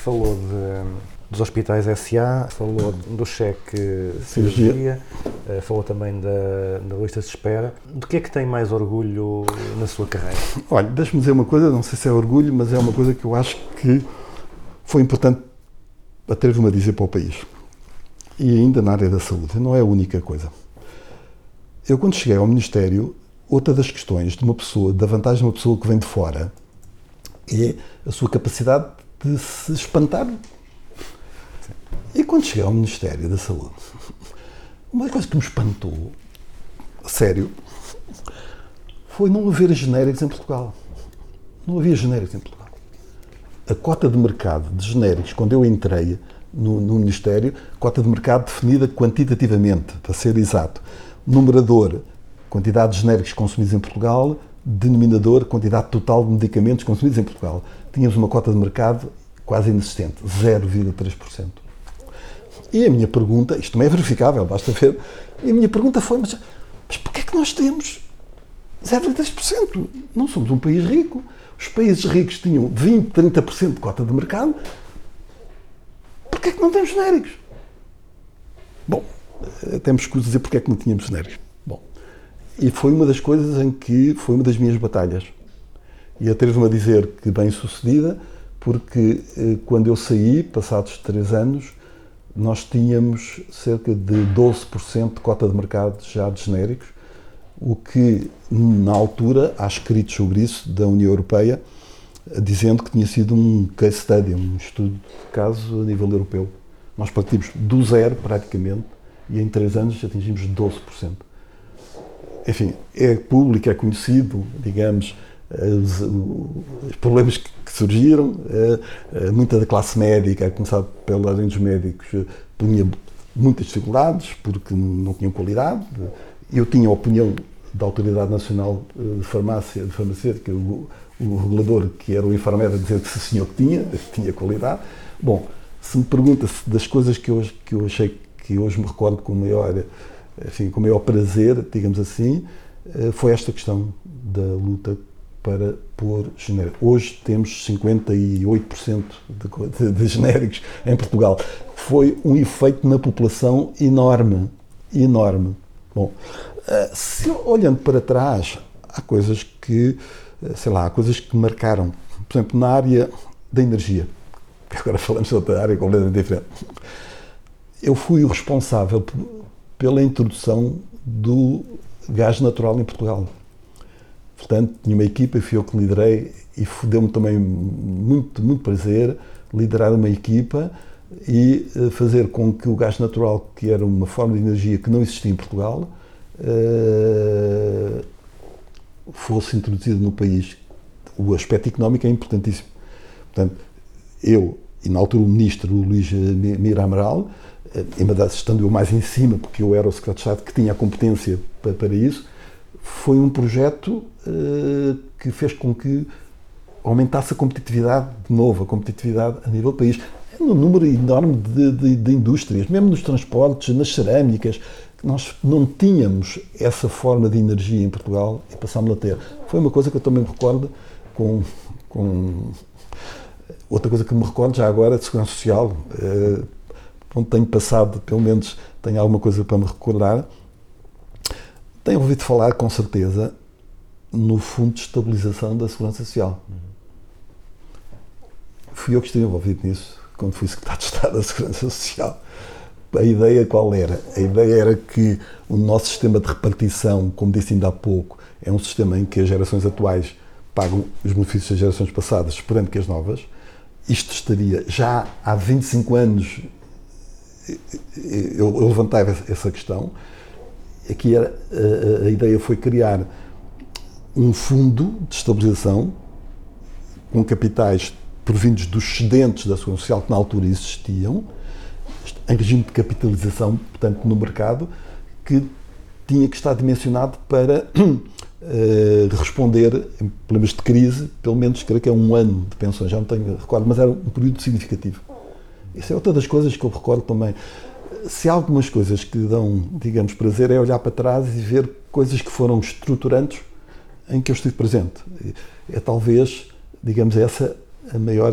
Falou de- dos hospitais SA, falou do cheque
Cirurgia.
cirurgia, eh, falou também da, da lista de espera. Do que é que tem mais orgulho na sua carreira?
Olha, deixa-me dizer uma coisa, não sei se é orgulho, mas é uma coisa que eu acho que foi importante, atrevo-me a dizer para o país. E ainda na área da saúde, não é a única coisa. Eu, quando cheguei ao Ministério, outra das questões de uma pessoa, da vantagem de uma pessoa que vem de fora, é a sua capacidade de se espantar. E quando cheguei ao Ministério da Saúde, uma das coisas que me espantou, sério, foi não haver genéricos em Portugal. Não havia genéricos em Portugal. A cota de mercado de genéricos, quando eu entrei no, no Ministério, cota de mercado definida quantitativamente, para ser exato. Numerador, quantidade de genéricos consumidos em Portugal, denominador, quantidade total de medicamentos consumidos em Portugal. Tínhamos uma cota de mercado quase inexistente, 0,3%. E a minha pergunta, isto também é verificável, basta ver, e a minha pergunta foi, mas, mas porquê é que nós temos 0,3%? Não somos um país rico. Os países ricos tinham 20, 30% de cota de mercado. Porquê é que não temos genéricos? Bom, eh, temos que dizer porque é que não tínhamos genéricos. Bom, e foi uma das coisas em que foi uma das minhas batalhas. E atrevo-me a dizer que bem sucedida, porque eh, quando eu saí, passados três anos, nós tínhamos cerca de 12% de cota de mercado já de genéricos, o que, na altura, há escritos sobre isso da União Europeia, dizendo que tinha sido um case study, um estudo de caso a nível europeu. Nós partimos do zero, praticamente, e em três anos atingimos 12%. Enfim, é público, é conhecido, digamos, os, os problemas que surgiram, eh, eh, muita da classe médica, a começar pela dos médicos, eh, tinha muitas dificuldades porque não tinham qualidade. Eu tinha a opinião da Autoridade Nacional eh, de Farmácia, de Farmacêutica, o, o regulador, que era o enfermeiro, a dizer que se senhor que tinha, tinha qualidade. Bom, se me pergunta se das coisas que eu, que eu achei que hoje me recordo com maior, enfim, com maior prazer, digamos assim, eh, foi esta questão da luta para pôr genéricos. Hoje temos 58% de, de, de genéricos em Portugal. Foi um efeito na população enorme, enorme. Bom, eh, se olhando para trás, há coisas que, eh, sei lá, há coisas que marcaram. Por exemplo, na área da energia, agora falamos de outra área completamente diferente. Eu fui o responsável pela introdução do gás natural em Portugal. Portanto, tinha uma equipa e fui eu que liderei e deu-me também muito, muito prazer liderar uma equipa e eh, fazer com que o gás natural, que era uma forma de energia que não existia em Portugal, eh, fosse introduzido no país. O aspecto económico é importantíssimo. Portanto, eu, e na altura o ministro o Luís Mi- Mira Amaral, eh, embora estando eu mais em cima, porque eu era o secretário de Estado que tinha a competência para isso, foi um projeto eh, que fez com que aumentasse a competitividade, de novo, a competitividade a nível do país. É um número enorme de, de- de indústrias, mesmo nos transportes, nas cerâmicas, nós não tínhamos essa forma de energia em Portugal e passámos a ter. Foi uma coisa que eu também me recordo com, com outra coisa que me recordo já agora de segurança social, eh, onde tenho passado, pelo menos tenho alguma coisa para me recordar. Tenho ouvido falar, com certeza, no Fundo de Estabilização da Segurança Social. Fui eu que estive envolvido nisso, quando fui secretário de Estado da Segurança Social. A ideia qual era? A ideia era que o nosso sistema de repartição, como disse ainda há pouco, é um sistema em que as gerações atuais pagam os benefícios das gerações passadas, esperando que as novas. Isto estaria já há 25 anos eu, eu levantava essa questão. Aqui era, a, a ideia foi criar um fundo de estabilização com capitais provindos dos excedentes da Segurança Social que na altura existiam, em regime de capitalização, portanto, no mercado, que tinha que estar dimensionado para eh, responder em problemas de crise, pelo menos creio que é um ano de pensões, já não tenho recordo, mas era um período significativo. Isso é outra das coisas que eu recordo também. Se há algumas coisas que dão, digamos, prazer, é olhar para trás e ver coisas que foram estruturantes em que eu estive presente. É talvez, digamos, essa a maior,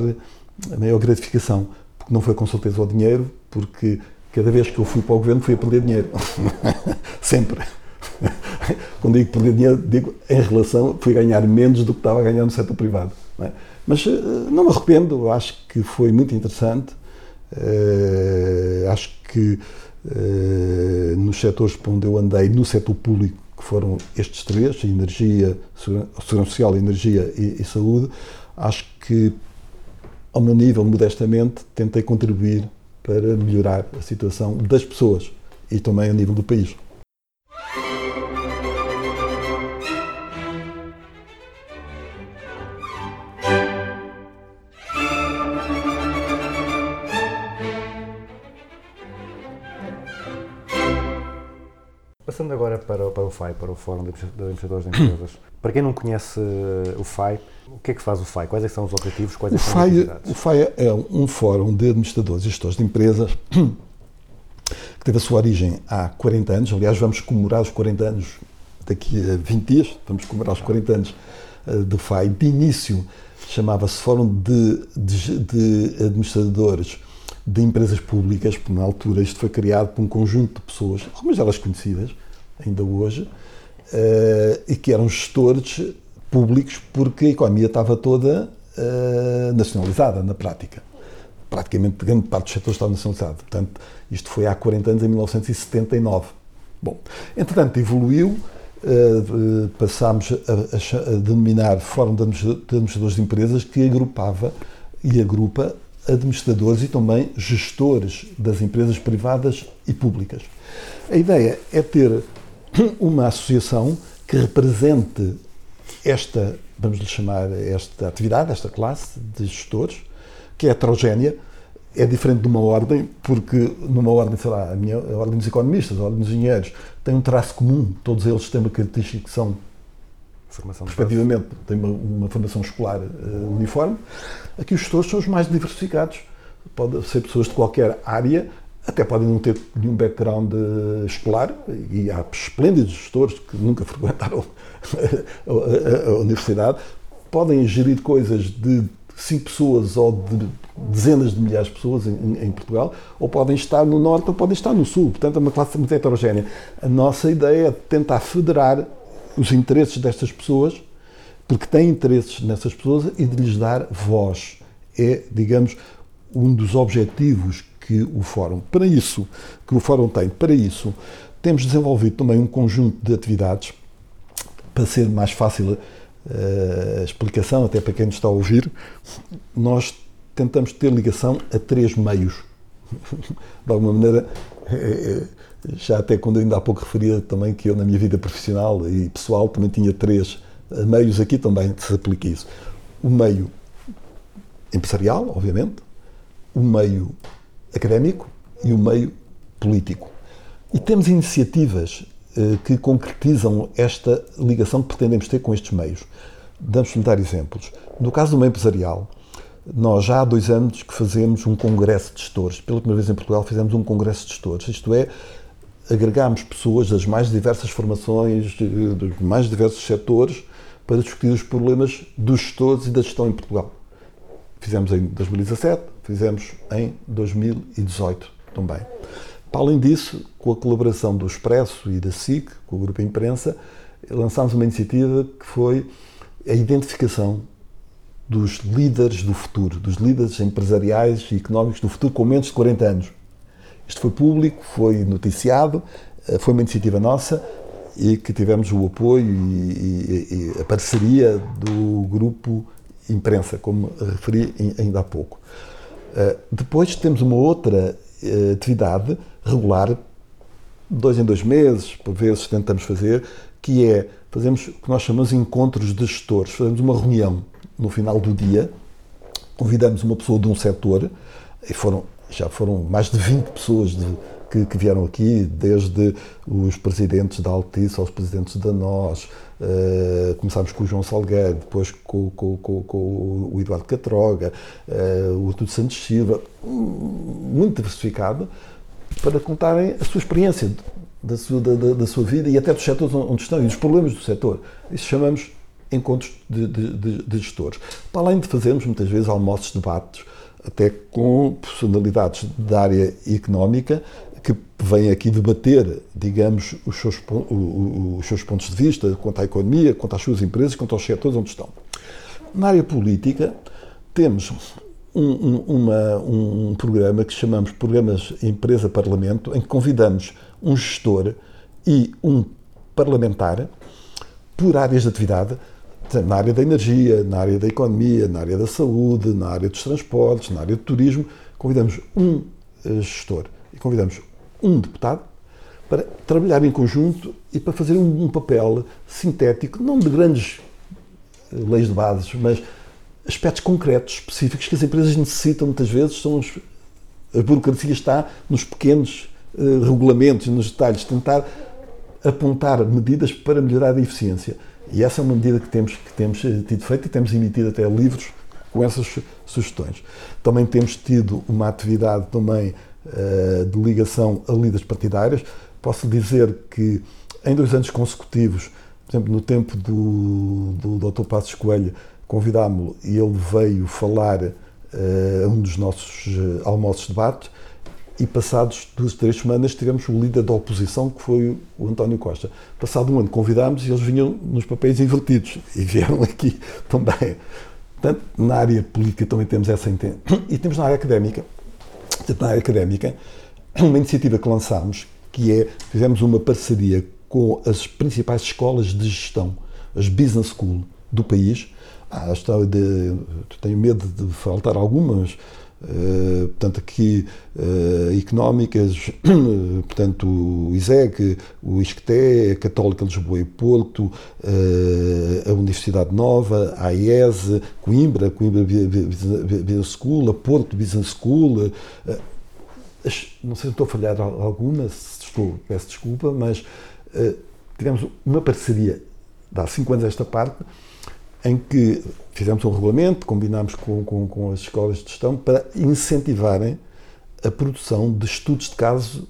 a maior gratificação. Porque não foi com certeza o dinheiro, porque cada vez que eu fui para o governo fui a perder dinheiro. Sempre. Quando digo perder dinheiro, digo em relação, fui ganhar menos do que estava a ganhar no setor privado. não é? Mas eh, não me arrependo, acho que foi muito interessante. Eh, acho que eh, nos setores por onde eu andei, no setor público, que foram estes três, energia, segurança social, energia e, e saúde, acho que, ao meu nível, modestamente, tentei contribuir para melhorar a situação das pessoas e também a nível do país.
Passando agora para, o- para o FAI, para o Fórum de Administra- de Administradores de Empresas. para quem não conhece eh, o FAI, o que é que faz o FAI? Quais é são os objetivos? Quais é
O FAI,
atividades?
o FAI é um fórum de administradores e gestores de empresas que teve a sua origem há 40 anos. Aliás, vamos comemorar os 40 anos daqui a 20 dias. Vamos comemorar os 40 anos eh, do FAI. De início chamava-se Fórum de, de- de Administradores de Empresas Públicas, porque na altura isto foi criado por um conjunto de pessoas, algumas delas conhecidas, ainda hoje, eh, e que eram gestores públicos porque a economia estava toda eh, nacionalizada na prática. Praticamente grande parte dos setores estava nacionalizado. Portanto, isto foi há 40 anos, em 1979. Bom, entretanto, evoluiu, eh, passámos a, denominar Fórum de Administradores de Empresas, que agrupava e agrupa administradores e também gestores das empresas privadas e públicas. A ideia é ter uma associação que represente esta, vamos lhe chamar, esta atividade, esta classe de gestores, que é heterogénea, é diferente de uma ordem, porque numa ordem, sei lá, a, minha, a ordem dos economistas, a ordem dos engenheiros, tem um traço comum, todos eles têm uma característica que são
Formação
respectivamente, têm uma, uma formação escolar eh, uniforme. Aqui os gestores são os mais diversificados. Podem ser pessoas de qualquer área, até podem não ter nenhum background eh, escolar, e há esplêndidos gestores que nunca frequentaram a, universidade, podem gerir coisas de cinco pessoas ou de dezenas de milhares de pessoas em- em Portugal, ou podem estar no norte ou podem estar no sul. Portanto, é uma classe muito heterogénea. A nossa ideia é tentar federar os interesses destas pessoas, porque têm interesses nessas pessoas, e de lhes dar voz. É, digamos, um dos objetivos que o Fórum, para isso, que o Fórum tem, para isso, temos desenvolvido também um conjunto de atividades para ser mais fácil eh, a explicação, até para quem nos está a ouvir, nós tentamos ter ligação a três meios. De alguma maneira, eh, eh, já até quando ainda há pouco referia também que eu na minha vida profissional e pessoal também tinha três meios aqui também se aplica isso. O meio empresarial, obviamente, o meio académico e o meio político. E temos iniciativas eh, que concretizam esta ligação que pretendemos ter com estes meios. Vamos-lhe dar exemplos. No caso do meio empresarial, nós já há dois anos que fazemos um congresso de gestores. Pela primeira vez em Portugal fizemos um congresso de gestores. Isto é, agregámos pessoas das mais diversas formações, dos mais diversos setores, para discutir os problemas dos gestores e da gestão em Portugal. Fizemos em 2017, fizemos em 2018 também. Para além disso, com a colaboração do Expresso e da SIC, com o Grupo Imprensa, lançámos uma iniciativa que foi a identificação dos líderes do futuro, dos líderes empresariais e económicos do futuro com menos de 40 anos. Isto foi público, foi noticiado, eh, foi uma iniciativa nossa e que tivemos o apoio e, e- e a parceria do grupo imprensa, como referi ainda há pouco. Eh, Depois temos uma outra eh, atividade regular, dois em dois meses, por vezes tentamos fazer, que é fazemos o que nós chamamos de encontros de gestores. Fazemos uma reunião no final do dia, convidamos uma pessoa de um setor, e foram, já foram mais de 20 pessoas de- que, que vieram aqui, desde os presidentes da Altice aos presidentes da NOS, eh, começámos com o João Salgueiro, depois com, com- com- com o Eduardo Catroga, eh, o Artur Santos Silva, muito diversificado, para contarem a sua experiência da sua, da, da- sua vida e até dos setores onde estão e dos problemas do setor. Isso chamamos encontros de- de- de gestores. Para além de fazermos muitas vezes almoços, debates, até com personalidades da área económica vêm aqui debater, digamos, os seus, os seus pontos de vista quanto à economia, quanto às suas empresas, quanto aos setores onde estão. Na área política, temos um, um- uma- um programa que chamamos Programas Empresa-Parlamento, em que convidamos um gestor e um parlamentar por áreas de atividade, na área da energia, na área da economia, na área da saúde, na área dos transportes, na área do turismo. Convidamos um eh, gestor e convidamos um deputado para trabalhar em conjunto e para fazer um, um papel sintético, não de grandes eh, leis de bases, mas aspectos concretos, específicos que as empresas necessitam muitas vezes. São os, a burocracia está nos pequenos eh, regulamentos, nos detalhes, tentar apontar medidas para melhorar a eficiência. E essa é uma medida que temos, que temos eh, tido feito e temos emitido até livros com essas su- sugestões. Também temos tido uma atividade também de ligação a líderes partidários. Posso dizer que em dois anos consecutivos, por exemplo, no tempo do, do Dr. Passos Coelho, convidámo-lo e ele veio falar eh, a um dos nossos eh, almoços de debate e passados duas, três semanas tivemos o líder da oposição, que foi o António Costa. Passado um ano convidámos e eles vinham nos papéis invertidos e vieram aqui também. Portanto, na área política também temos essa intenção. E temos na área académica, na área académica, uma iniciativa que lançámos, que é, fizemos uma parceria com as principais escolas de gestão, as Business School do país. Ah, está de, tenho medo de faltar algumas, eh, portanto, aqui eh, económicas, portanto, o ISEG, o ISCTE, a Católica Lisboa e Porto, eh, a Universidade Nova, a AES, Coimbra, Coimbra Business School, a Porto Business School, não sei se estou a falhar al- alguma, se estou, peço desculpa, mas tivemos uma parceria de há cinco anos a esta parte, em que fizemos um regulamento, combinámos com, com, com as escolas de gestão para incentivarem a produção de estudos de caso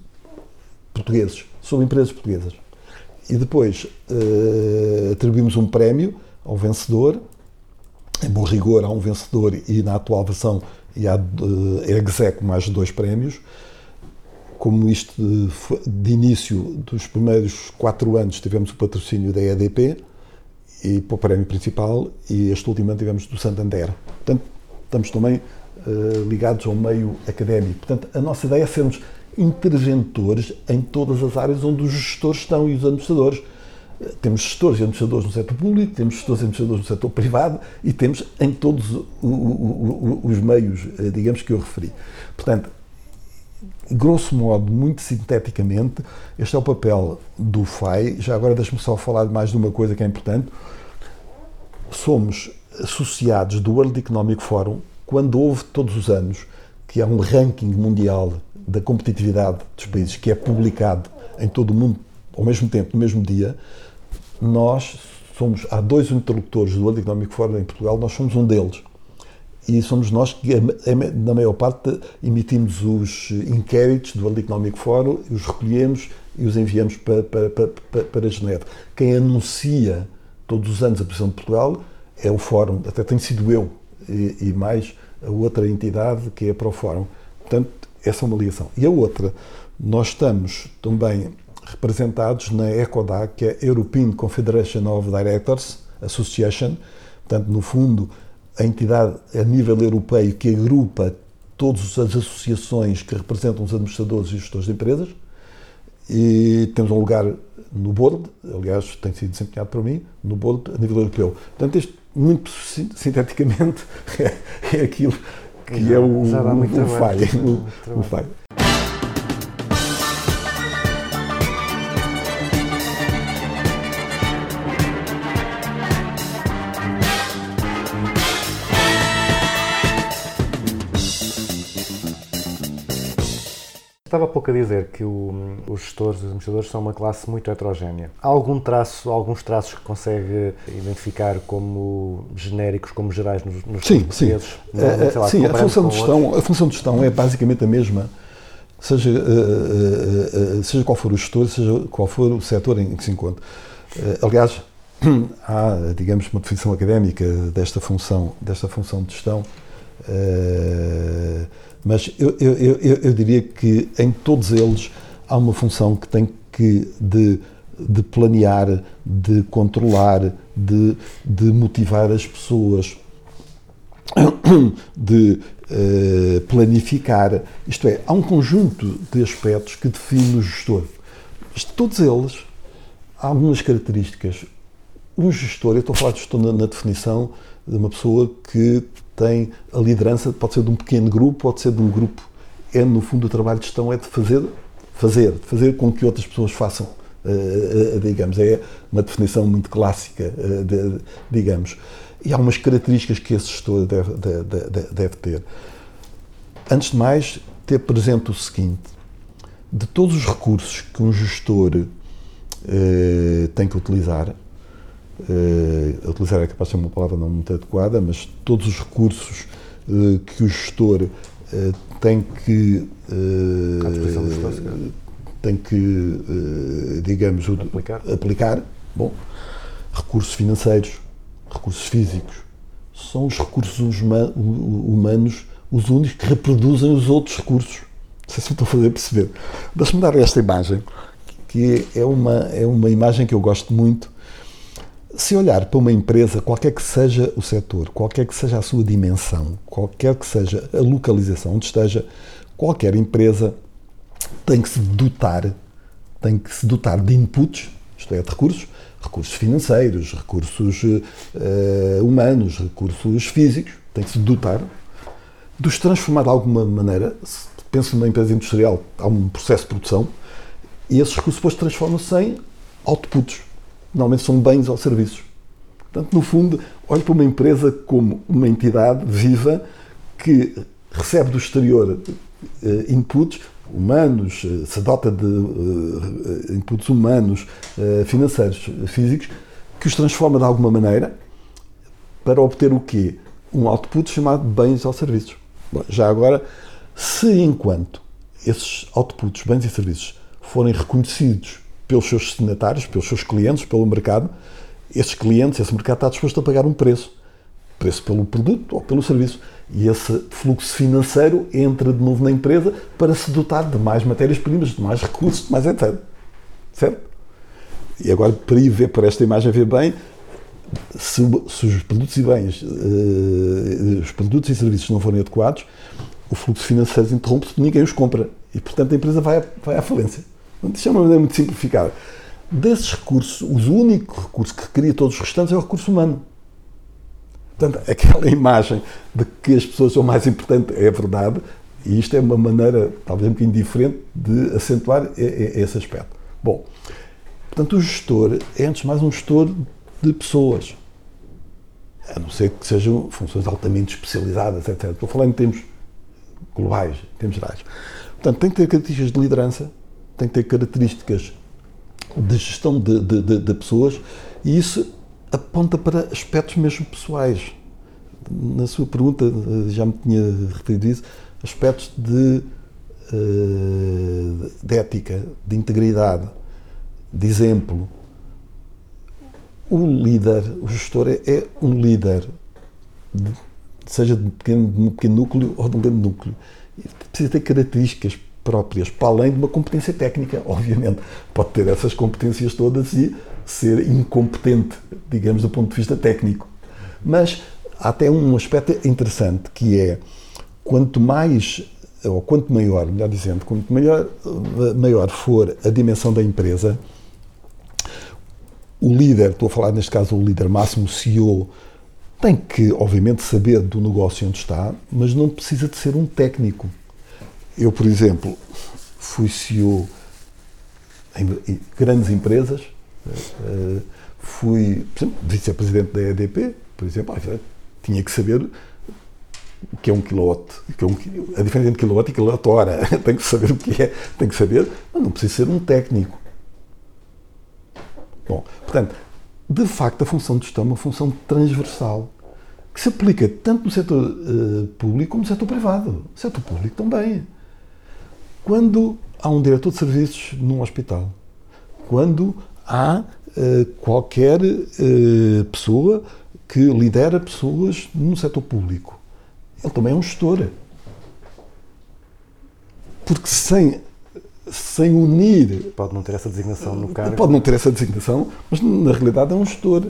portugueses, sobre empresas portuguesas. E depois eh, atribuímos um prémio ao vencedor, em bom rigor há um vencedor e na atual versão e há eh, execo mais dois prémios. Como isto de, de início dos primeiros quatro anos tivemos o patrocínio da EDP e para o prémio principal e este último ano tivemos do Santander. Portanto, estamos também eh, ligados ao meio académico. Portanto, a nossa ideia é sermos interventores em todas as áreas onde os gestores estão e os administradores. Eh, Temos gestores e administradores no setor público, temos gestores e administradores no setor privado e temos em todos os meios, eh, digamos, que eu referi. Portanto, grosso modo, muito sinteticamente, este é o papel do FAI. Já agora deixe-me só falar mais de uma coisa que é importante. Somos associados do World Economic Forum quando houve todos os anos que há um ranking mundial da competitividade dos países, que é publicado em todo o mundo ao mesmo tempo, no mesmo dia, nós somos, há dois interlocutores do World Economic Forum em Portugal, nós somos um deles. E somos nós que, na maior parte, emitimos os inquéritos do World Economic Forum, os recolhemos e os enviamos para, para, para, para. Quem anuncia todos os anos a posição de Portugal é o Fórum, até tem sido eu e, e mais a outra entidade que é para o Fórum. Portanto, essa é uma ligação. E a outra, nós estamos também representados na ECODAC, que é European Confederation of Directors Association, portanto, no fundo, a entidade a nível europeu que agrupa todas as associações que representam os administradores e gestores de empresas, e temos um lugar no board, aliás, tem sido desempenhado por mim, no board a nível europeu. Portanto, isto, muito sinteticamente, é, aquilo que é o, o, o
trabalho.
O, o.
Estava há pouco a dizer que o- os gestores, os administradores são uma classe muito heterogénea. Há algum traço, alguns traços que consegue identificar como genéricos, como gerais nos, nos
Sim, sim. Eh,
sei lá,
sim, a função, de gestão, a função de gestão é basicamente a mesma, seja, eh, eh, eh, seja qual for o gestor, seja qual for o setor em que se encontra. Aliás, há, digamos, uma definição académica desta função, desta função de gestão, mas eu, eu, eu, eu- diria que em todos eles há uma função que tem que de, de planear, de controlar, de, de motivar as pessoas de eh, planificar. Isto é, há um conjunto de aspectos que define o gestor. Mas de todos eles, há algumas características. Um gestor, eu estou a falar de gestor na, na definição de uma pessoa que tem a liderança, pode ser de um pequeno grupo, pode ser de um grupo. É, no fundo, o trabalho de gestão é de fazer, fazer, de fazer com que outras pessoas façam. eh, eh, digamos, é uma definição muito clássica, eh, digamos. E há umas características que esse gestor deve, de- de- de- deve ter. Antes de mais, ter presente o seguinte: de todos os recursos que um gestor eh, tem que utilizar, eh, utilizar é capaz de ser uma palavra não muito adequada, mas todos os recursos eh, que o gestor eh, tem que
calhar.
tem que digamos
Aplicar.
aplicar bom recursos financeiros recursos físicos são os recursos huma- hu- humanos os únicos que reproduzem os outros recursos não sei se me estou a fazer perceber deixa-me dar esta imagem que é uma é uma imagem que eu gosto muito se olhar para uma empresa, qualquer que seja o setor, qualquer que seja a sua dimensão, qualquer que seja a localização onde esteja, qualquer empresa tem que se dotar, tem que se dotar de inputs, isto é, de recursos, recursos financeiros, recursos eh, humanos, recursos físicos, tem que se dotar, de os transformar de alguma maneira. Se penso numa empresa industrial, há um processo de produção, e esses recursos depois transformam-se em outputs. Normalmente são bens ou serviços. Portanto, no fundo, olho para uma empresa como uma entidade viva que recebe do exterior eh, inputs humanos, eh, se dota de eh, inputs humanos, financeiros, físicos, que os transforma de alguma maneira para obter o quê? Um output chamado bens ou serviços. Bom, já agora, se enquanto esses outputs, bens e serviços, forem reconhecidos pelos seus destinatários, pelos seus clientes, pelo mercado, esses clientes, esse mercado está disposto a pagar um preço. Preço pelo produto ou pelo serviço. E esse fluxo financeiro entra de novo na empresa para se dotar de mais matérias-primas, de mais recursos, de mais etc. Certo? E agora, para ir ver, para esta imagem ver bem, se, se os produtos e bens, eh, os produtos e serviços não forem adequados, o fluxo financeiro interrompe-se ninguém os compra. E, portanto, a empresa vai, vai à falência. Isto é uma maneira muito simplificada. Desses recursos, o único recurso que cria todos os restantes é o recurso humano. Portanto, aquela imagem de que as pessoas são mais importantes é verdade, e isto é uma maneira, talvez um bocadinho diferente, de acentuar esse aspecto. Bom, portanto, o gestor é, antes de mais, um gestor de pessoas. A não ser que sejam funções altamente especializadas, etc. Estou falando em termos globais, em termos gerais. Portanto, tem que ter características de liderança, tem que ter características de gestão de, de- de- de pessoas e isso aponta para aspectos mesmo pessoais. Na sua pergunta, eh, já me tinha referido isso, aspectos de, eh, de ética, de integridade, de exemplo. O líder, o gestor é, é um líder, de- seja de pequeno, de um pequeno núcleo ou de um grande núcleo. Precisa ter características próprias, para além de uma competência técnica, obviamente. Pode ter essas competências todas e ser incompetente, digamos, do ponto de vista técnico. Mas há até um aspecto interessante que é quanto mais ou quanto maior, melhor dizendo, quanto maior, maior for a dimensão da empresa, o líder, estou a falar neste caso o líder máximo, o CEO, tem que, obviamente, saber do negócio onde está, mas não precisa de ser um técnico. Eu, por exemplo, fui CEO em grandes empresas, eh, fui, vice-presidente da EDP, por exemplo, ah, tinha que saber o que é um kilowatt, o que é um a diferença entre kilowatt e quilowatt-hora. tem que saber o que é, tem que saber, mas não precisa ser um técnico. Bom, portanto, de facto, a função de gestão é uma função transversal que se aplica tanto no setor eh, público como no setor privado. No setor público também. Quando há um diretor de serviços num hospital, quando há eh, qualquer eh, pessoa que lidera pessoas no setor público, ele também é um gestor. Porque sem, sem unir
Pode não ter essa designação no cargo.
Pode não ter essa designação, mas na realidade é um gestor,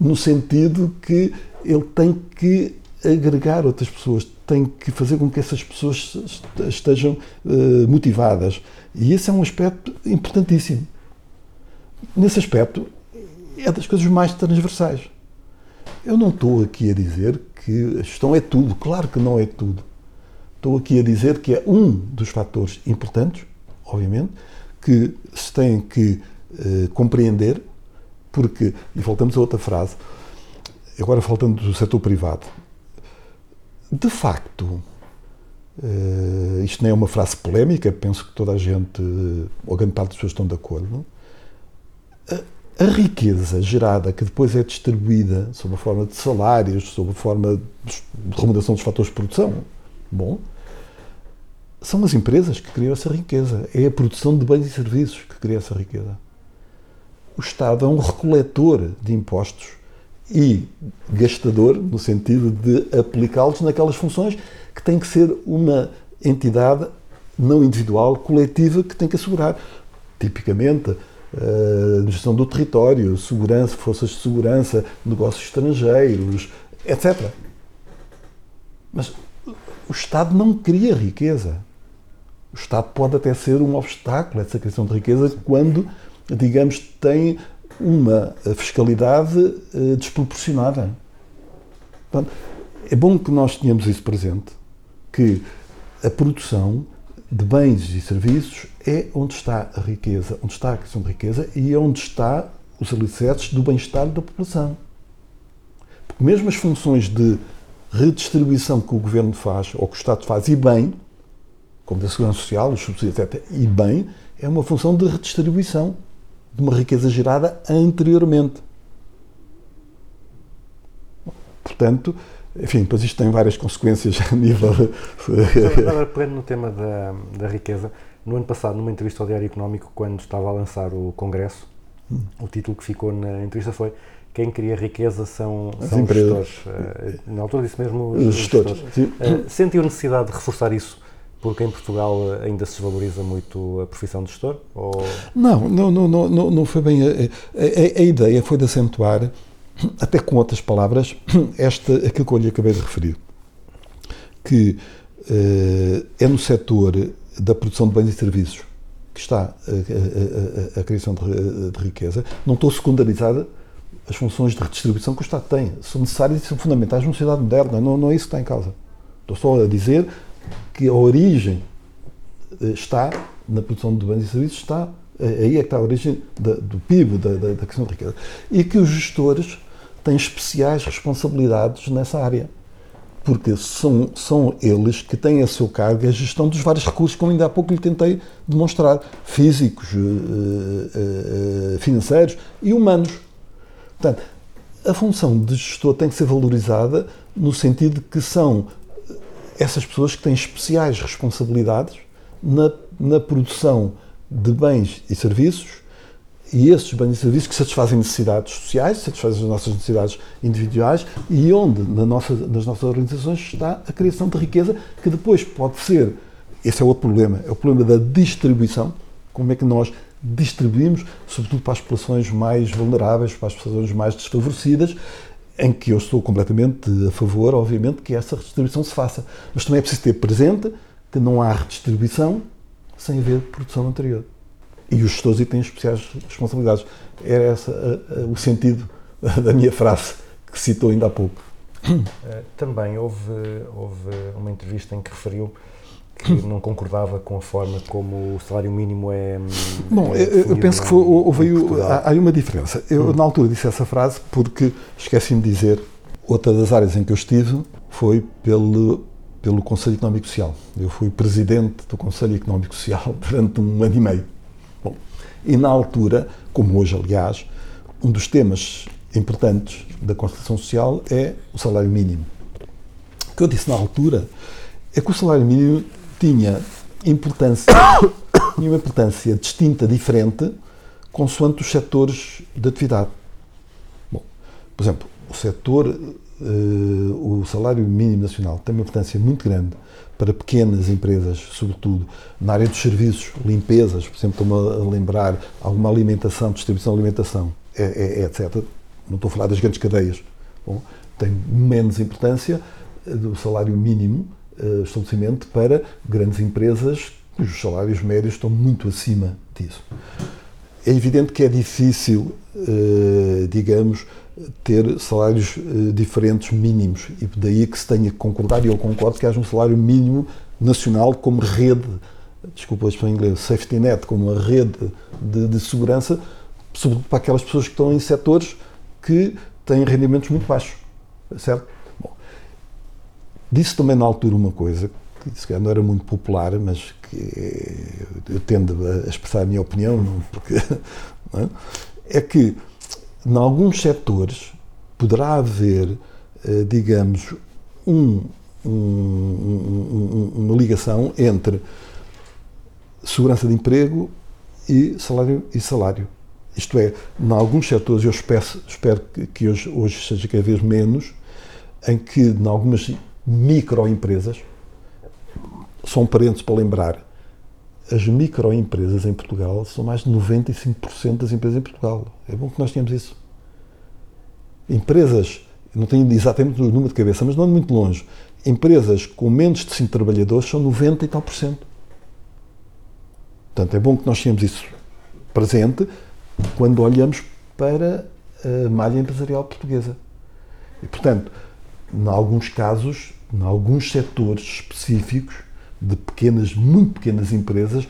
no sentido que ele tem que agregar outras pessoas, tem que fazer com que essas pessoas est- estejam eh, motivadas. E esse é um aspecto importantíssimo. Nesse aspecto, é das coisas mais transversais. Eu não estou aqui a dizer que a gestão é tudo, claro que não é tudo. Estou aqui a dizer que é um dos fatores importantes, obviamente, que se tem que eh, compreender, porque, e voltamos a outra frase, agora faltando do setor privado, de facto, eh, isto não é uma frase polémica, penso que toda a gente, eh, ou grande parte das pessoas estão de acordo, a, a riqueza gerada que depois é distribuída sob a forma de salários, sob a forma de remuneração dos fatores de produção, bom, são as empresas que criam essa riqueza. É a produção de bens e serviços que cria essa riqueza. O Estado é um recoletor de impostos e gastador, no sentido de aplicá-los naquelas funções que tem que ser uma entidade não individual, coletiva, que tem que assegurar. Tipicamente, a gestão do território, segurança, forças de segurança, negócios estrangeiros, etc. Mas o Estado não cria riqueza. O Estado pode até ser um obstáculo a essa criação de riqueza quando, digamos, tem uma fiscalidade eh, desproporcionada. Portanto, é bom que nós tenhamos isso presente, que a produção de bens e serviços é onde está a riqueza, onde está a criação de riqueza e é onde está os alicerces do bem-estar da população. Porque mesmo as funções de redistribuição que o governo faz, ou que o Estado faz, e bem, como da segurança social, os subsídios, etc., e bem, é uma função de redistribuição de uma riqueza gerada anteriormente. Portanto, enfim, depois isto tem várias consequências a nível.
Agora, pegando no tema da, da riqueza, no ano passado, numa entrevista ao Diário Económico, quando estava a lançar o Congresso, o título que ficou na entrevista foi Quem cria riqueza são,
As
são os
empresas.
gestores. Eh, Na altura disse mesmo os,
gestores, sim.
Eh, Sentiu necessidade de reforçar isso porque em Portugal eh, ainda se desvaloriza muito a profissão de gestor? Ou...
Não, não, não, não, não, foi bem. A, a- a ideia foi de acentuar, até com outras palavras, esta, aquilo que eu lhe acabei de referir. Que eh, é no setor da produção de bens e serviços que está a, a- criação de, de riqueza. Não estou a secundarizar as funções de redistribuição que o Estado tem. São necessárias e são fundamentais numa sociedade moderna. Não, não é isso que está em causa. Estou só a dizer que a origem eh, está na produção de bens e serviços, está eh, aí é que está a origem da- do PIB, da, da, da questão de riqueza. E que os gestores têm especiais responsabilidades nessa área. porque são, são eles que têm a seu cargo a gestão dos vários recursos, como ainda há pouco lhe tentei demonstrar, físicos, eh, financeiros e humanos. Portanto, a função de gestor tem que ser valorizada no sentido que são essas pessoas que têm especiais responsabilidades na, na produção de bens e serviços e esses bens e serviços que satisfazem necessidades sociais, satisfazem as nossas necessidades individuais e onde na nossa, nas nossas organizações está a criação de riqueza que depois pode ser, esse é outro problema, é o problema da distribuição, como é que nós distribuímos, sobretudo para as populações mais vulneráveis, para as populações mais desfavorecidas, em que eu estou completamente a favor, obviamente, que essa redistribuição se faça. Mas também é preciso ter presente que não há redistribuição sem haver produção anterior e os gestores têm especiais responsabilidades. Era esse o sentido da minha frase que citou ainda há pouco.
Eh, Também houve, houve uma entrevista em que referiu que não concordava com a forma como o salário mínimo é.
Bom,
é
eu, penso que foi, houve há, há uma diferença. Eu, na altura, disse essa frase porque esqueci-me de dizer outra das áreas em que eu estive foi pelo, pelo Conselho Económico Social. Eu fui presidente do Conselho Económico Social durante um ano e meio. Bom, e na altura, como hoje, aliás, um dos temas importantes da Constituição Social é o salário mínimo. O que eu disse na altura é que o salário mínimo tinha importância, uma importância distinta, diferente, consoante os setores de atividade. Bom, por exemplo, o setor, eh, o salário mínimo nacional tem uma importância muito grande para pequenas empresas, sobretudo na área dos serviços, limpezas, por exemplo, estou-me a lembrar alguma alimentação, distribuição de alimentação, é, é- é etc. Não estou a falar das grandes cadeias. Bom, tem menos importância eh, do salário mínimo estabelecimento para grandes empresas cujos salários médios estão muito acima disso. É evidente que é difícil, eh, digamos, ter salários eh, diferentes mínimos e daí que se tenha que concordar, e eu concordo que haja um salário mínimo nacional como rede, desculpa a expressão em inglês, safety net, como uma rede de, de segurança, sobretudo para aquelas pessoas que estão em setores que têm rendimentos muito baixos, certo? Disse também na altura uma coisa que não era muito popular, mas que eu tendo a expressar a minha opinião, não, porque, não é? é que em alguns setores poderá haver, eh, digamos, um- um- um- um- uma ligação entre segurança de emprego e salário. E salário. Isto é, em alguns setores, eu espero, espero que hoje, hoje seja cada vez menos, em que em algumas microempresas, só um parênteses para lembrar, as microempresas em Portugal são mais de 95% das empresas em Portugal. É bom que nós tenhamos isso. Empresas, não tenho exatamente o número de cabeça, mas não ando muito longe. Empresas com menos de 5 trabalhadores são 90 e tal por cento. Portanto, é bom que nós tenhamos isso presente quando olhamos para a malha empresarial portuguesa. E, portanto, em alguns casos, em alguns setores específicos de pequenas, muito pequenas empresas,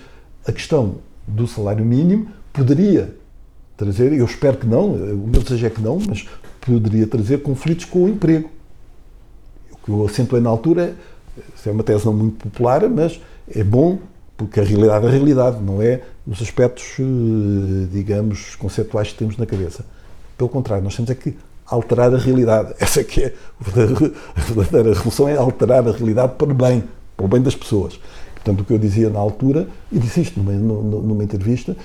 a questão do salário mínimo poderia trazer, eu espero que não, o meu desejo é que não, mas poderia trazer conflitos com o emprego. O que eu acentuei na altura, isso é uma tese não muito popular, mas é bom porque a realidade é a realidade, não é os aspectos, eh, digamos, conceptuais que temos na cabeça. Pelo contrário, nós temos é que alterar a realidade. Essa é que é a verdadeira revolução, é alterar a realidade para o bem, para o bem das pessoas. Portanto, o que eu dizia na altura, e disse isto numa, numa, entrevista,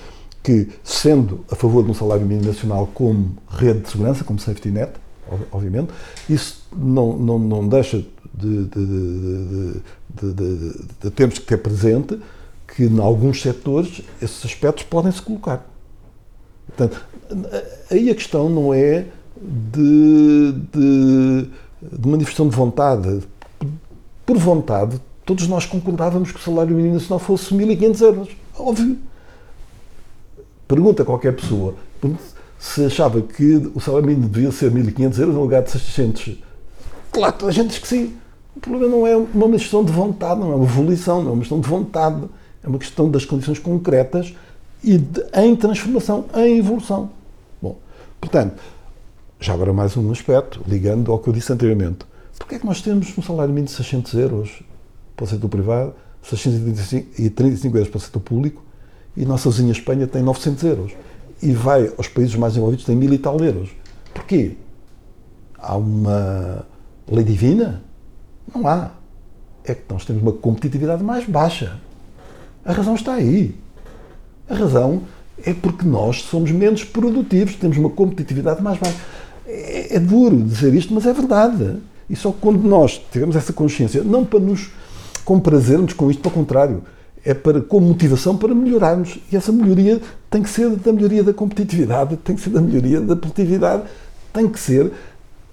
que sendo a favor de um salário mínimo nacional como rede de segurança, como safety net, ob- obviamente, isso não, não, não deixa de, de, de, de, de- de termos que ter presente que em alguns setores esses aspectos podem se colocar. Portanto, aí a questão não é de, de, de manifestação de vontade. Por vontade, todos nós concordávamos que o salário mínimo nacional fosse 1.500 euros. Óbvio. Pergunta a qualquer pessoa se achava que o salário mínimo devia ser 1.500 euros no lugar de 600. Claro, toda a gente diz que sim. O problema não é uma questão de vontade, não é uma volição, não é uma questão de vontade. É uma questão das condições concretas e de- em transformação, em evolução. Bom, portanto, já agora mais um aspecto, ligando ao que eu disse anteriormente. Porquê é que nós temos um salário mínimo de 600 euros para o setor privado, 635 euros para o setor público e nossa vizinha Espanha tem 900 euros e vai aos países mais desenvolvidos tem mil e tal euros. Porquê? Há uma lei divina? Não há. É que nós temos uma competitividade mais baixa. A razão está aí. A razão é porque nós somos menos produtivos, temos uma competitividade mais baixa. É, é duro dizer isto, mas é verdade. E só quando nós tivermos essa consciência, não para nos comprazermos com isto, pelo contrário, é para, com motivação para melhorarmos. E essa melhoria tem que ser da melhoria da competitividade, tem que ser da melhoria da produtividade, tem que ser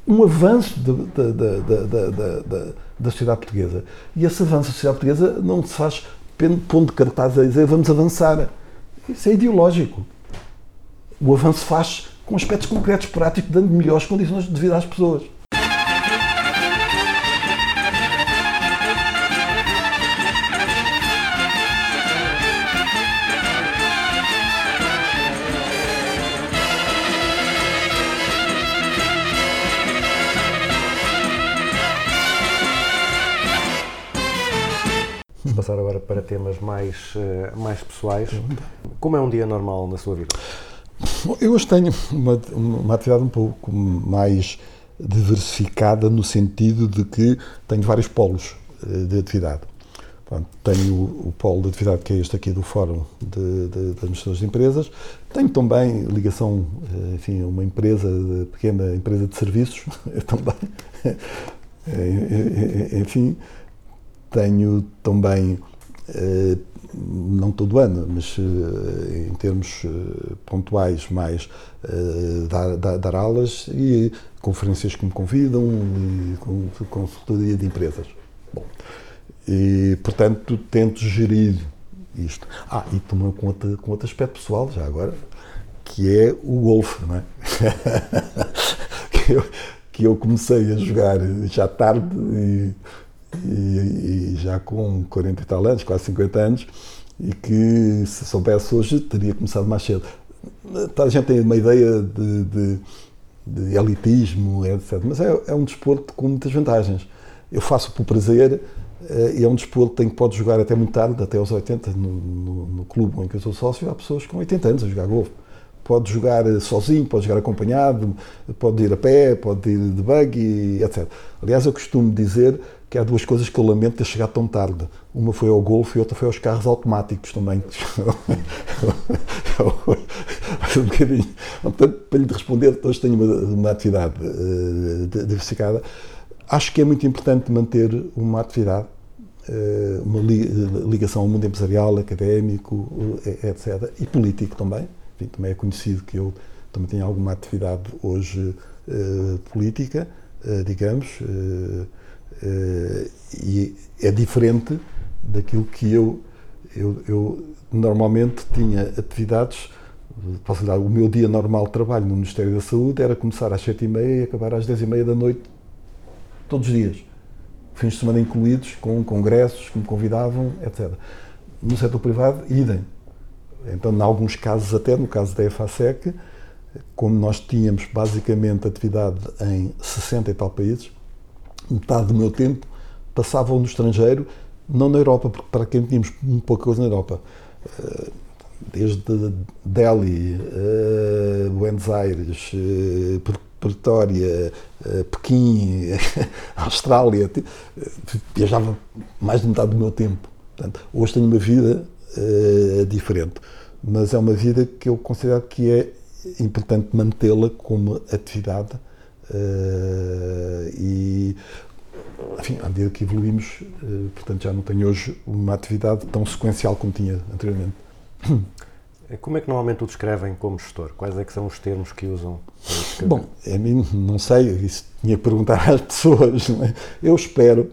um avanço da, da, da, da, da, da, da sociedade portuguesa. E esse avanço da sociedade portuguesa não se faz pondo cartazes a dizer vamos avançar. Isso é ideológico. O avanço faz com aspectos concretos, práticos, dando melhores condições de vida às pessoas.
Vamos passar agora para temas mais, eh, mais pessoais. Como é um dia normal na sua vida?
Eu hoje tenho uma, uma atividade um pouco mais diversificada no sentido de que tenho vários polos eh, de atividade. Tenho o, polo de atividade que é este aqui do Fórum de, de, de Administradores de Empresas. Tenho também ligação, eh, enfim, a uma empresa, de, pequena empresa de serviços, também. Eh, Enfim, tenho também, não todo ano, mas eh, em termos eh, pontuais, mais eh, dar, dar, dar aulas e conferências que me convidam e con- consultoria de empresas. Bom, e, portanto, tento gerir isto. Ah, e com outro, com outro aspecto pessoal, já agora, que é o golfe, não é? que, eu, que eu comecei a jogar já tarde e, e- e já com 40 e tal anos, quase 50 anos, e que se soubesse hoje teria começado mais cedo. Toda a gente tem uma ideia de, de- de elitismo, etc. Mas é, é um desporto com muitas vantagens. Eu faço por prazer eh, e é um desporto em que pode jogar até muito tarde, até aos 80, no, no, no clube em que eu sou sócio, há pessoas com 80 anos a jogar golfe. Pode jogar eh, sozinho, pode jogar acompanhado, pode ir a pé, pode ir de buggy, etc. Aliás, eu costumo dizer que há duas coisas que eu lamento ter chegado tão tarde. Uma foi ao golfe e outra foi aos carros automáticos também. um bocadinho. Portanto, para lhe responder, hoje tenho uma, uma atividade eh, di- diversificada. Acho que é muito importante manter uma atividade, eh, uma li- ligação ao mundo empresarial, académico, eh, etc. E político também. Enfim, também é conhecido que eu também tenho alguma atividade hoje eh, política, eh, digamos, eh, e é diferente daquilo que eu, eu, eu normalmente tinha atividades. Posso dar, o meu dia normal de trabalho no Ministério da Saúde era começar às 7h30 e acabar às 10h30 da noite, todos os dias. Fins de semana incluídos, com congressos que me convidavam, etc. No setor privado, idem. Então, em alguns casos, até no caso da EFASEC, como nós tínhamos basicamente atividade em 60 e tal países, metade do meu tempo passavam no estrangeiro, não na Europa, porque para quem tínhamos pouca coisa na Europa. Eh, Desde Delhi, eh, Buenos Aires, eh, Pre- Pretória, Pequim, Austrália, viajava mais de metade do meu tempo. Portanto, hoje tenho uma vida diferente, mas é uma vida que eu considero que é importante mantê-la como atividade eh, e enfim, à medida que evoluímos, eh, portanto já não tenho hoje uma atividade tão sequencial como tinha anteriormente.
Como é que normalmente o descrevem como gestor? Quais é que são os termos que usam?
Bom, a mim não sei, isso tinha que perguntar às pessoas. é? Eu espero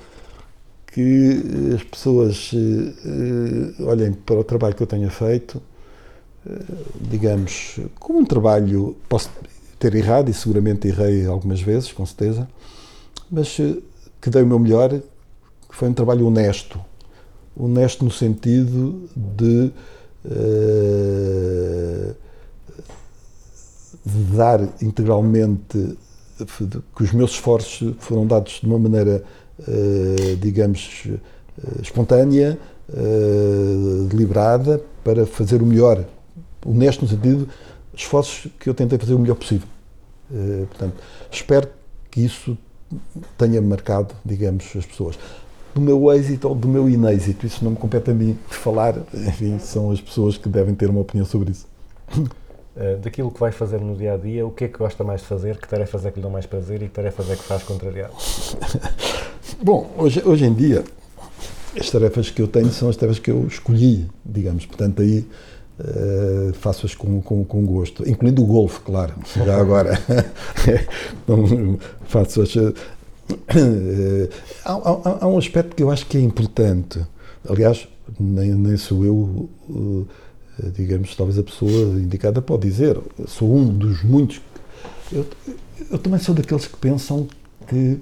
que as pessoas eh, olhem para o trabalho que eu tenha feito, digamos, como um trabalho, posso ter errado e seguramente errei algumas vezes, com certeza, mas eh, que dei o meu melhor, que foi um trabalho honesto. Honesto no sentido de eh, de dar integralmente que os meus esforços foram dados de uma maneira, eh, digamos, eh, espontânea, eh, deliberada, para fazer o melhor, honesto no sentido, esforços que eu tentei fazer o melhor possível. Eh, portanto, espero que isso tenha marcado, digamos, as pessoas. Do meu êxito ou do meu inêxito, isso não me compete a mim falar, enfim, são as pessoas que devem ter uma opinião sobre isso.
Eh, daquilo que vai fazer no dia a dia, o que é que gosta mais de fazer? Que tarefas é que lhe dão mais prazer e que tarefas é que faz contrariado?
Bom, hoje, hoje em dia, as tarefas que eu tenho são as tarefas que eu escolhi, digamos, portanto aí eh, faço-as com, com, com gosto, incluindo o golfe, claro, já agora. Então, faço-as. eh, há, há- há um aspecto que eu acho que é importante, aliás, nem, nem sou eu, eh, digamos, talvez a pessoa indicada pode dizer, sou um dos muitos. Eu, eu também sou daqueles que pensam que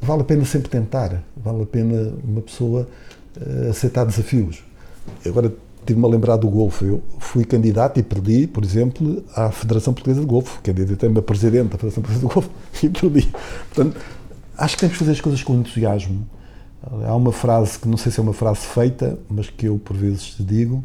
vale a pena sempre tentar, vale a pena uma pessoa eh, aceitar desafios. Agora tive-me a lembrar do golfe. Eu fui candidato e perdi, por exemplo, à Federação Portuguesa de Golfe. Candidatei-me a presidente da Federação Portuguesa de Golfe e perdi. Portanto, acho que temos que fazer as coisas com entusiasmo. Há uma frase que não sei se é uma frase feita, mas que eu por vezes digo.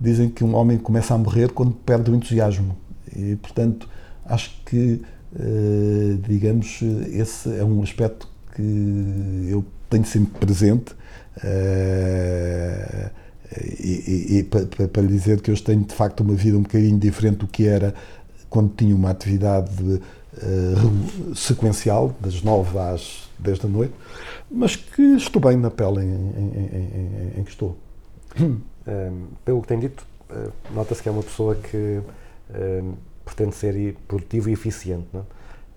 Dizem que um homem começa a morrer quando perde o entusiasmo. E, portanto, acho que, eh, digamos, esse é um aspecto que eu tenho sempre presente. Eh, e, e- e pa- pa- para lhe dizer que eu tenho de facto uma vida um bocadinho diferente do que era quando tinha uma atividade eh, regu- sequencial, das 9 às 10 da noite, mas que estou bem na pele em, em- em- em- que estou.
Pelo que tem dito, uh, nota-se que é uma pessoa que pretende ser produtivo e eficiente, não é?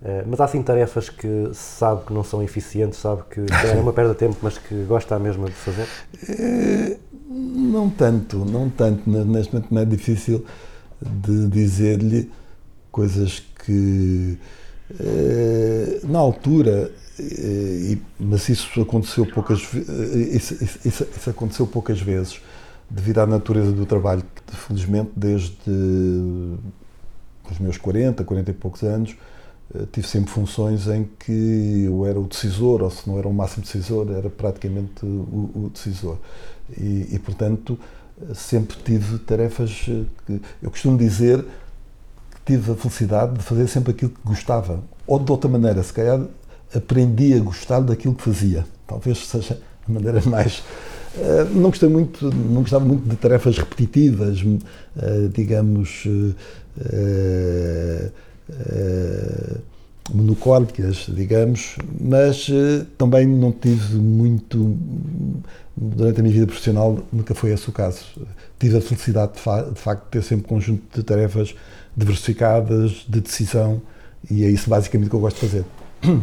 Uh, mas há sim tarefas que sabe que não são eficientes, sabe que é uma perda de tempo, mas que gosta mesmo de fazer.
Eh, Não tanto, não tanto. Ne- Neste momento não é difícil de dizer-lhe coisas que eh, na altura, eh, mas isso aconteceu poucas eh, isso, isso- isso- aconteceu poucas vezes devido à natureza do trabalho, que felizmente desde os meus 40, 40 e poucos anos, eh, tive sempre funções em que eu era o decisor, ou se não era o máximo decisor, era praticamente o, o decisor. E, e, portanto, eh, sempre tive tarefas eh, que. Eu costumo dizer que tive a felicidade de fazer sempre aquilo que gostava. Ou de outra maneira, se calhar aprendi a gostar daquilo que fazia. Talvez seja a maneira mais. eh, não gostei muito, não gostava muito de tarefas repetitivas, eh, digamos, eh, eh, monocólicas, digamos, mas eh, também não tive muito, durante a minha vida profissional, nunca foi esse o caso. Tive a felicidade de, fa- de facto de ter sempre um conjunto de tarefas diversificadas, de decisão, e é isso basicamente que eu gosto de fazer.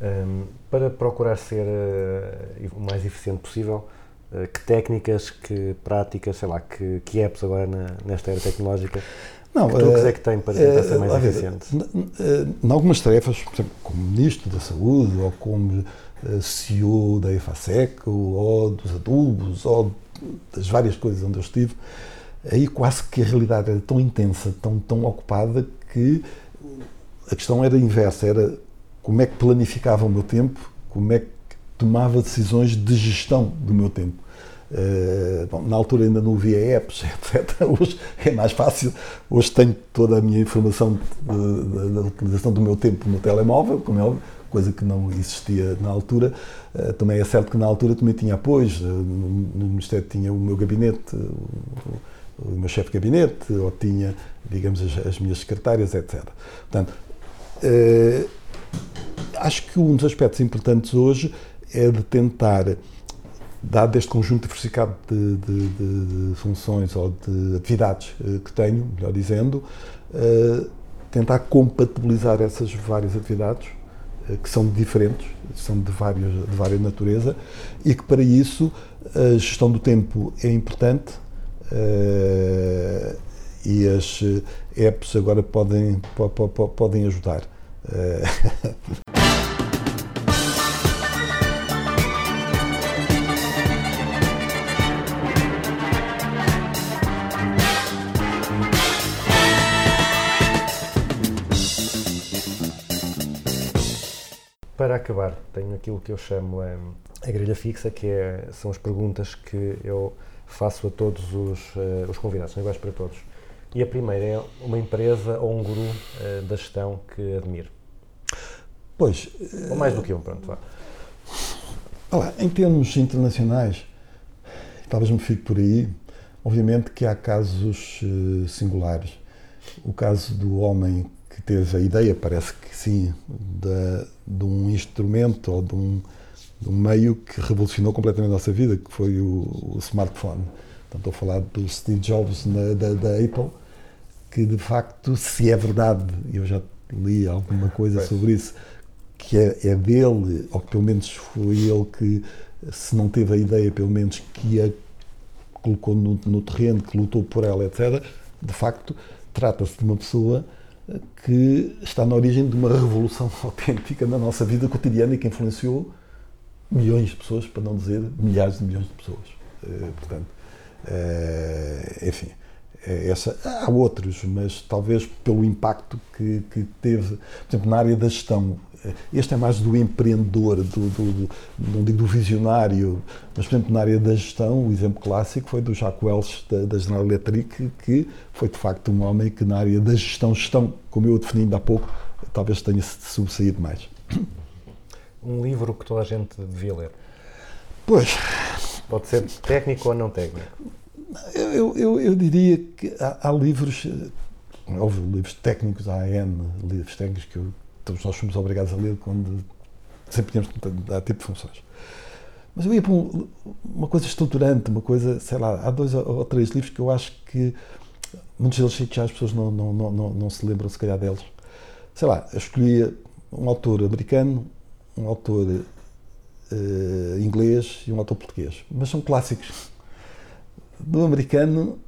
Um, para procurar ser uh, o mais eficiente possível, uh, que técnicas, que práticas, sei lá, que, que apps agora na- nesta era tecnológica,
Não,
que truques
eh,
é que tem para tentar
eh,
ser mais
a ver,
eficiente?
eh, Em algumas tarefas, por exemplo, como Ministro da Saúde, ou como eh, CEO da EFASEC, ou dos adubos, ou das várias coisas onde eu estive, aí quase que a realidade era tão intensa, tão, tão ocupada, que a questão era inversa, era como é que planificava o meu tempo, como é que tomava decisões de gestão do meu tempo. Eh, bom, na altura ainda não havia apps, etc. Hoje é mais fácil. Hoje tenho toda a minha informação da utilização do meu tempo no telemóvel, como é óbvio, coisa que não existia na altura. Eh, também é certo que na altura também tinha apoios. Eh, no, Ministério tinha o meu gabinete, o, meu chefe de gabinete, ou tinha, digamos, as, as minhas secretárias, etc. Portanto, acho que um dos aspectos importantes hoje é de tentar, dado este conjunto diversificado de, de- de- de funções ou de atividades eh, que tenho, melhor dizendo, eh, tentar compatibilizar essas várias atividades eh, que são diferentes, são de várias, de várias natureza e que para isso a gestão do tempo é importante e as apps agora podem, po- po- po- podem ajudar.
Para acabar, tenho aquilo que eu chamo eh, a grelha fixa, que é- são as perguntas que eu faço a todos os, eh, os convidados, são iguais para todos. E a primeira é uma empresa ou um guru eh, da gestão que admire.
Pois,
Ou mais do que um, pronto, vá.
Olha, em termos internacionais, talvez me fique por aí. Obviamente que há casos singulares. O caso do homem teve a ideia, parece que sim, da- de um instrumento ou de um, de um meio que revolucionou completamente a nossa vida, que foi o, o smartphone. Estou a falar do Steve Jobs na- da, da Apple, que de facto, se é verdade, eu já li alguma coisa sobre isso, que é, é dele, ou que pelo menos foi ele que, se não teve a ideia, pelo menos que a colocou no, no terreno, que lutou por ela, etc., de facto, trata-se de uma pessoa que está na origem de uma revolução autêntica na nossa vida cotidiana e que influenciou milhões de pessoas, para não dizer milhares de milhões de pessoas. Eh, portanto, eh, enfim, é essa, há outros, mas talvez pelo impacto que, que teve, por exemplo, na área da gestão. Eh, Este é mais do empreendedor, do, do- do- não digo do visionário, mas, por exemplo, na área da gestão, o exemplo clássico foi do Jacques Welch, da, da General Electric, que foi de facto um homem que, na área da gestão, gestão, como eu defini ainda há pouco, talvez tenha se sobressaído mais.
Um livro que toda a gente devia ler.
Pois,
Pode ser técnico ou não técnico.
Eu, eu, eu diria que há, há livros, eh, óbvio, livros técnicos, há N livros técnicos que eu- todos nós somos obrigados a ler quando que dar tipo de funções. Mas eu ia para um- uma coisa estruturante, uma coisa, sei lá, há dois ou três livros que eu acho que muitos deles já as pessoas não, não, não, não, não se lembram, se calhar, deles. Sei lá, eu escolhia um autor americano, um autor eh, inglês e um autor português, mas são clássicos do americano,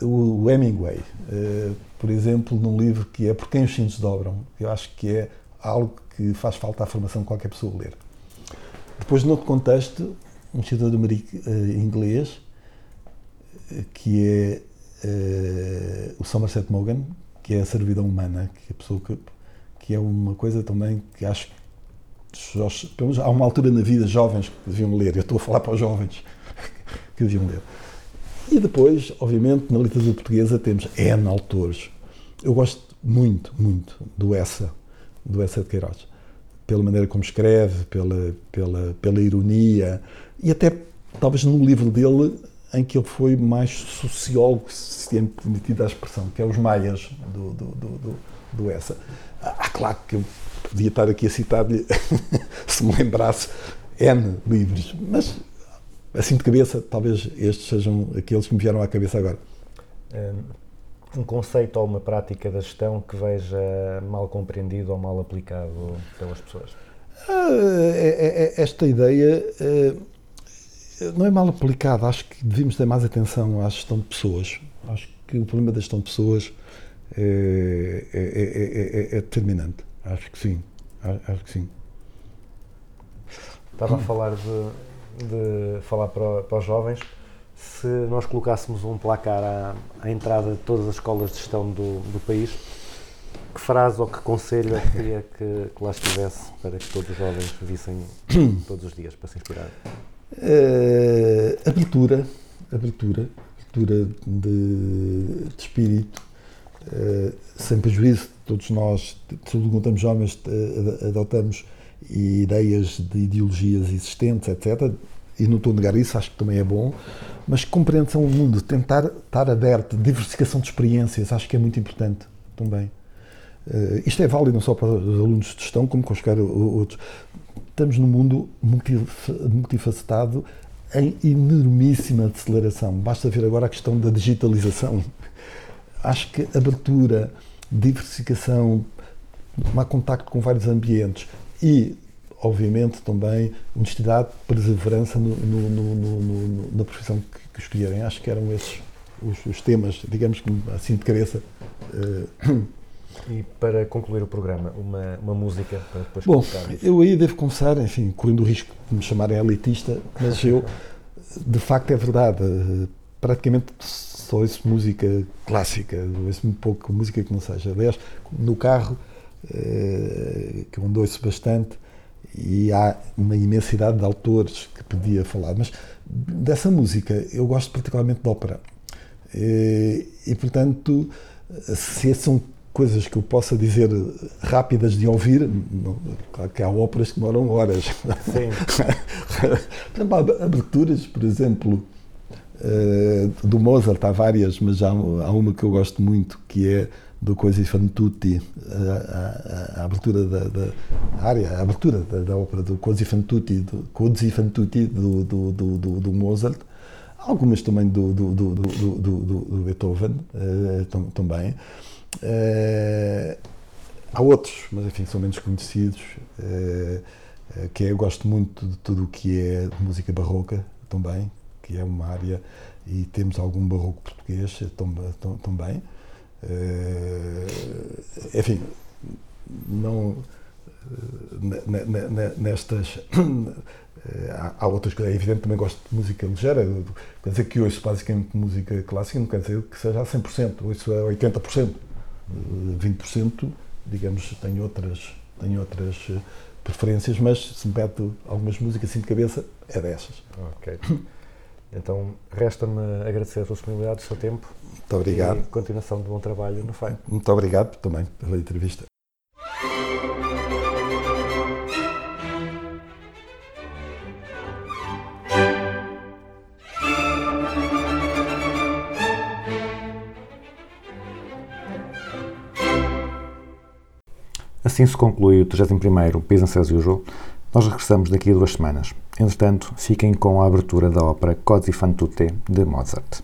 o Hemingway, eh, por exemplo, num livro que é Por quem os cintos dobram, eu acho que é algo que faz falta à formação de qualquer pessoa ler. Depois, noutro contexto, um ameri- eh, inglês, eh, que é eh, o Somerset Maugham, que é a servidão humana, que é pessoa que, que é uma coisa também que acho que há uma altura na vida jovens que deviam ler. Eu estou a falar para os jovens que deviam ler. E depois, obviamente, na literatura portuguesa temos N autores. Eu gosto muito, muito do Essa, do Essa de Queiroz. Pela maneira como escreve, pela, pela, pela ironia e até talvez num livro dele em que ele foi mais sociólogo, se é permitida a expressão, que é Os Maias, do, do, do, do, do Essa. Ah, claro que eu podia estar aqui a citar-lhe, se me lembrasse, N livros, mas assim de cabeça, talvez estes sejam aqueles que me vieram à cabeça agora.
Um, um conceito ou uma prática da gestão que veja mal compreendido ou mal aplicado pelas pessoas.
Ah, é- é- é- esta ideia eh, não é mal aplicada. Acho que devíamos ter mais atenção à gestão de pessoas. Acho que o problema da gestão de pessoas é, é- é- é- é determinante. Acho que sim. Acho que sim.
Estava a falar de, de falar para, para os jovens. Se nós colocássemos um placar à, à entrada de todas as escolas de gestão do, do país, que frase ou que conselho é que queria que, que lá estivesse para que todos os jovens vissem todos os dias para se inspirar?
Eh, abertura, abertura, abertura de, de espírito, eh, sem prejuízo, todos nós, sobretudo quando jovens, eh, adotamos ideias de ideologias existentes, etc. E não estou a negar isso, acho que também é bom, mas compreensão do mundo, tentar estar aberto, diversificação de experiências, acho que é muito importante também. Eh, isto é válido não só para os alunos de gestão, como quaisquer o- outros. Estamos num mundo multif- multifacetado em enormíssima aceleração. Basta ver agora a questão da digitalização. Acho que abertura, diversificação, tomar contacto com vários ambientes e, obviamente, também honestidade, perseverança no- no- no- na profissão que, que escolherem. Acho que eram esses os, os temas, digamos que assim de cabeça. eh,
E para concluir o programa, uma, uma música para depois
Bom, eu aí devo confessar, enfim, correndo o risco de me chamarem elitista, mas eu, de facto, é verdade. Praticamente só ouço música clássica, ouço muito pouco música que não seja. Aliás, no carro, que eu ando ouço bastante, e há uma imensidade de autores que podia falar, mas dessa música eu gosto particularmente de ópera. E, e, portanto, se são coisas que eu possa dizer rápidas de ouvir, não, claro que há óperas que demoram horas.
Sim.
há aberturas, por exemplo, eh, do Mozart, há várias, mas há, há uma que eu gosto muito, que é do Coisi fan tutti, a, a, a abertura da, da área, a abertura da, da ópera do Coisi fan tutti, do, Cosi fan tutti do, do, do, do, Mozart, algumas também do, do, do, do, do, Beethoven eh, tam- também. Eh, há outros, mas enfim, são menos conhecidos, eh, eh, que é, eu gosto muito de tudo o que é música barroca também, que é uma área, e temos algum barroco português eh, tam- tam- também. Eh, enfim, não eh, ne- ne- ne- nestas eh, há, outras coisas, é evidente também gosto de música ligeira, quer dizer que ouço basicamente música clássica, não quer dizer que seja a 100%, ouço a 80%, Eh, 20% digamos tenho outras, tenho outras preferências, mas se me pede algumas músicas assim de cabeça, é dessas.
Ok. Então, resta-me agradecer a sua disponibilidade, o seu tempo
Muito obrigado.
e continuação de bom trabalho no FAI.
Muito obrigado também pela entrevista.
Assim se conclui o 31º Business as Usual. Nós regressamos daqui a duas semanas. Entretanto, fiquem com a abertura da ópera Così fan tutte de Mozart.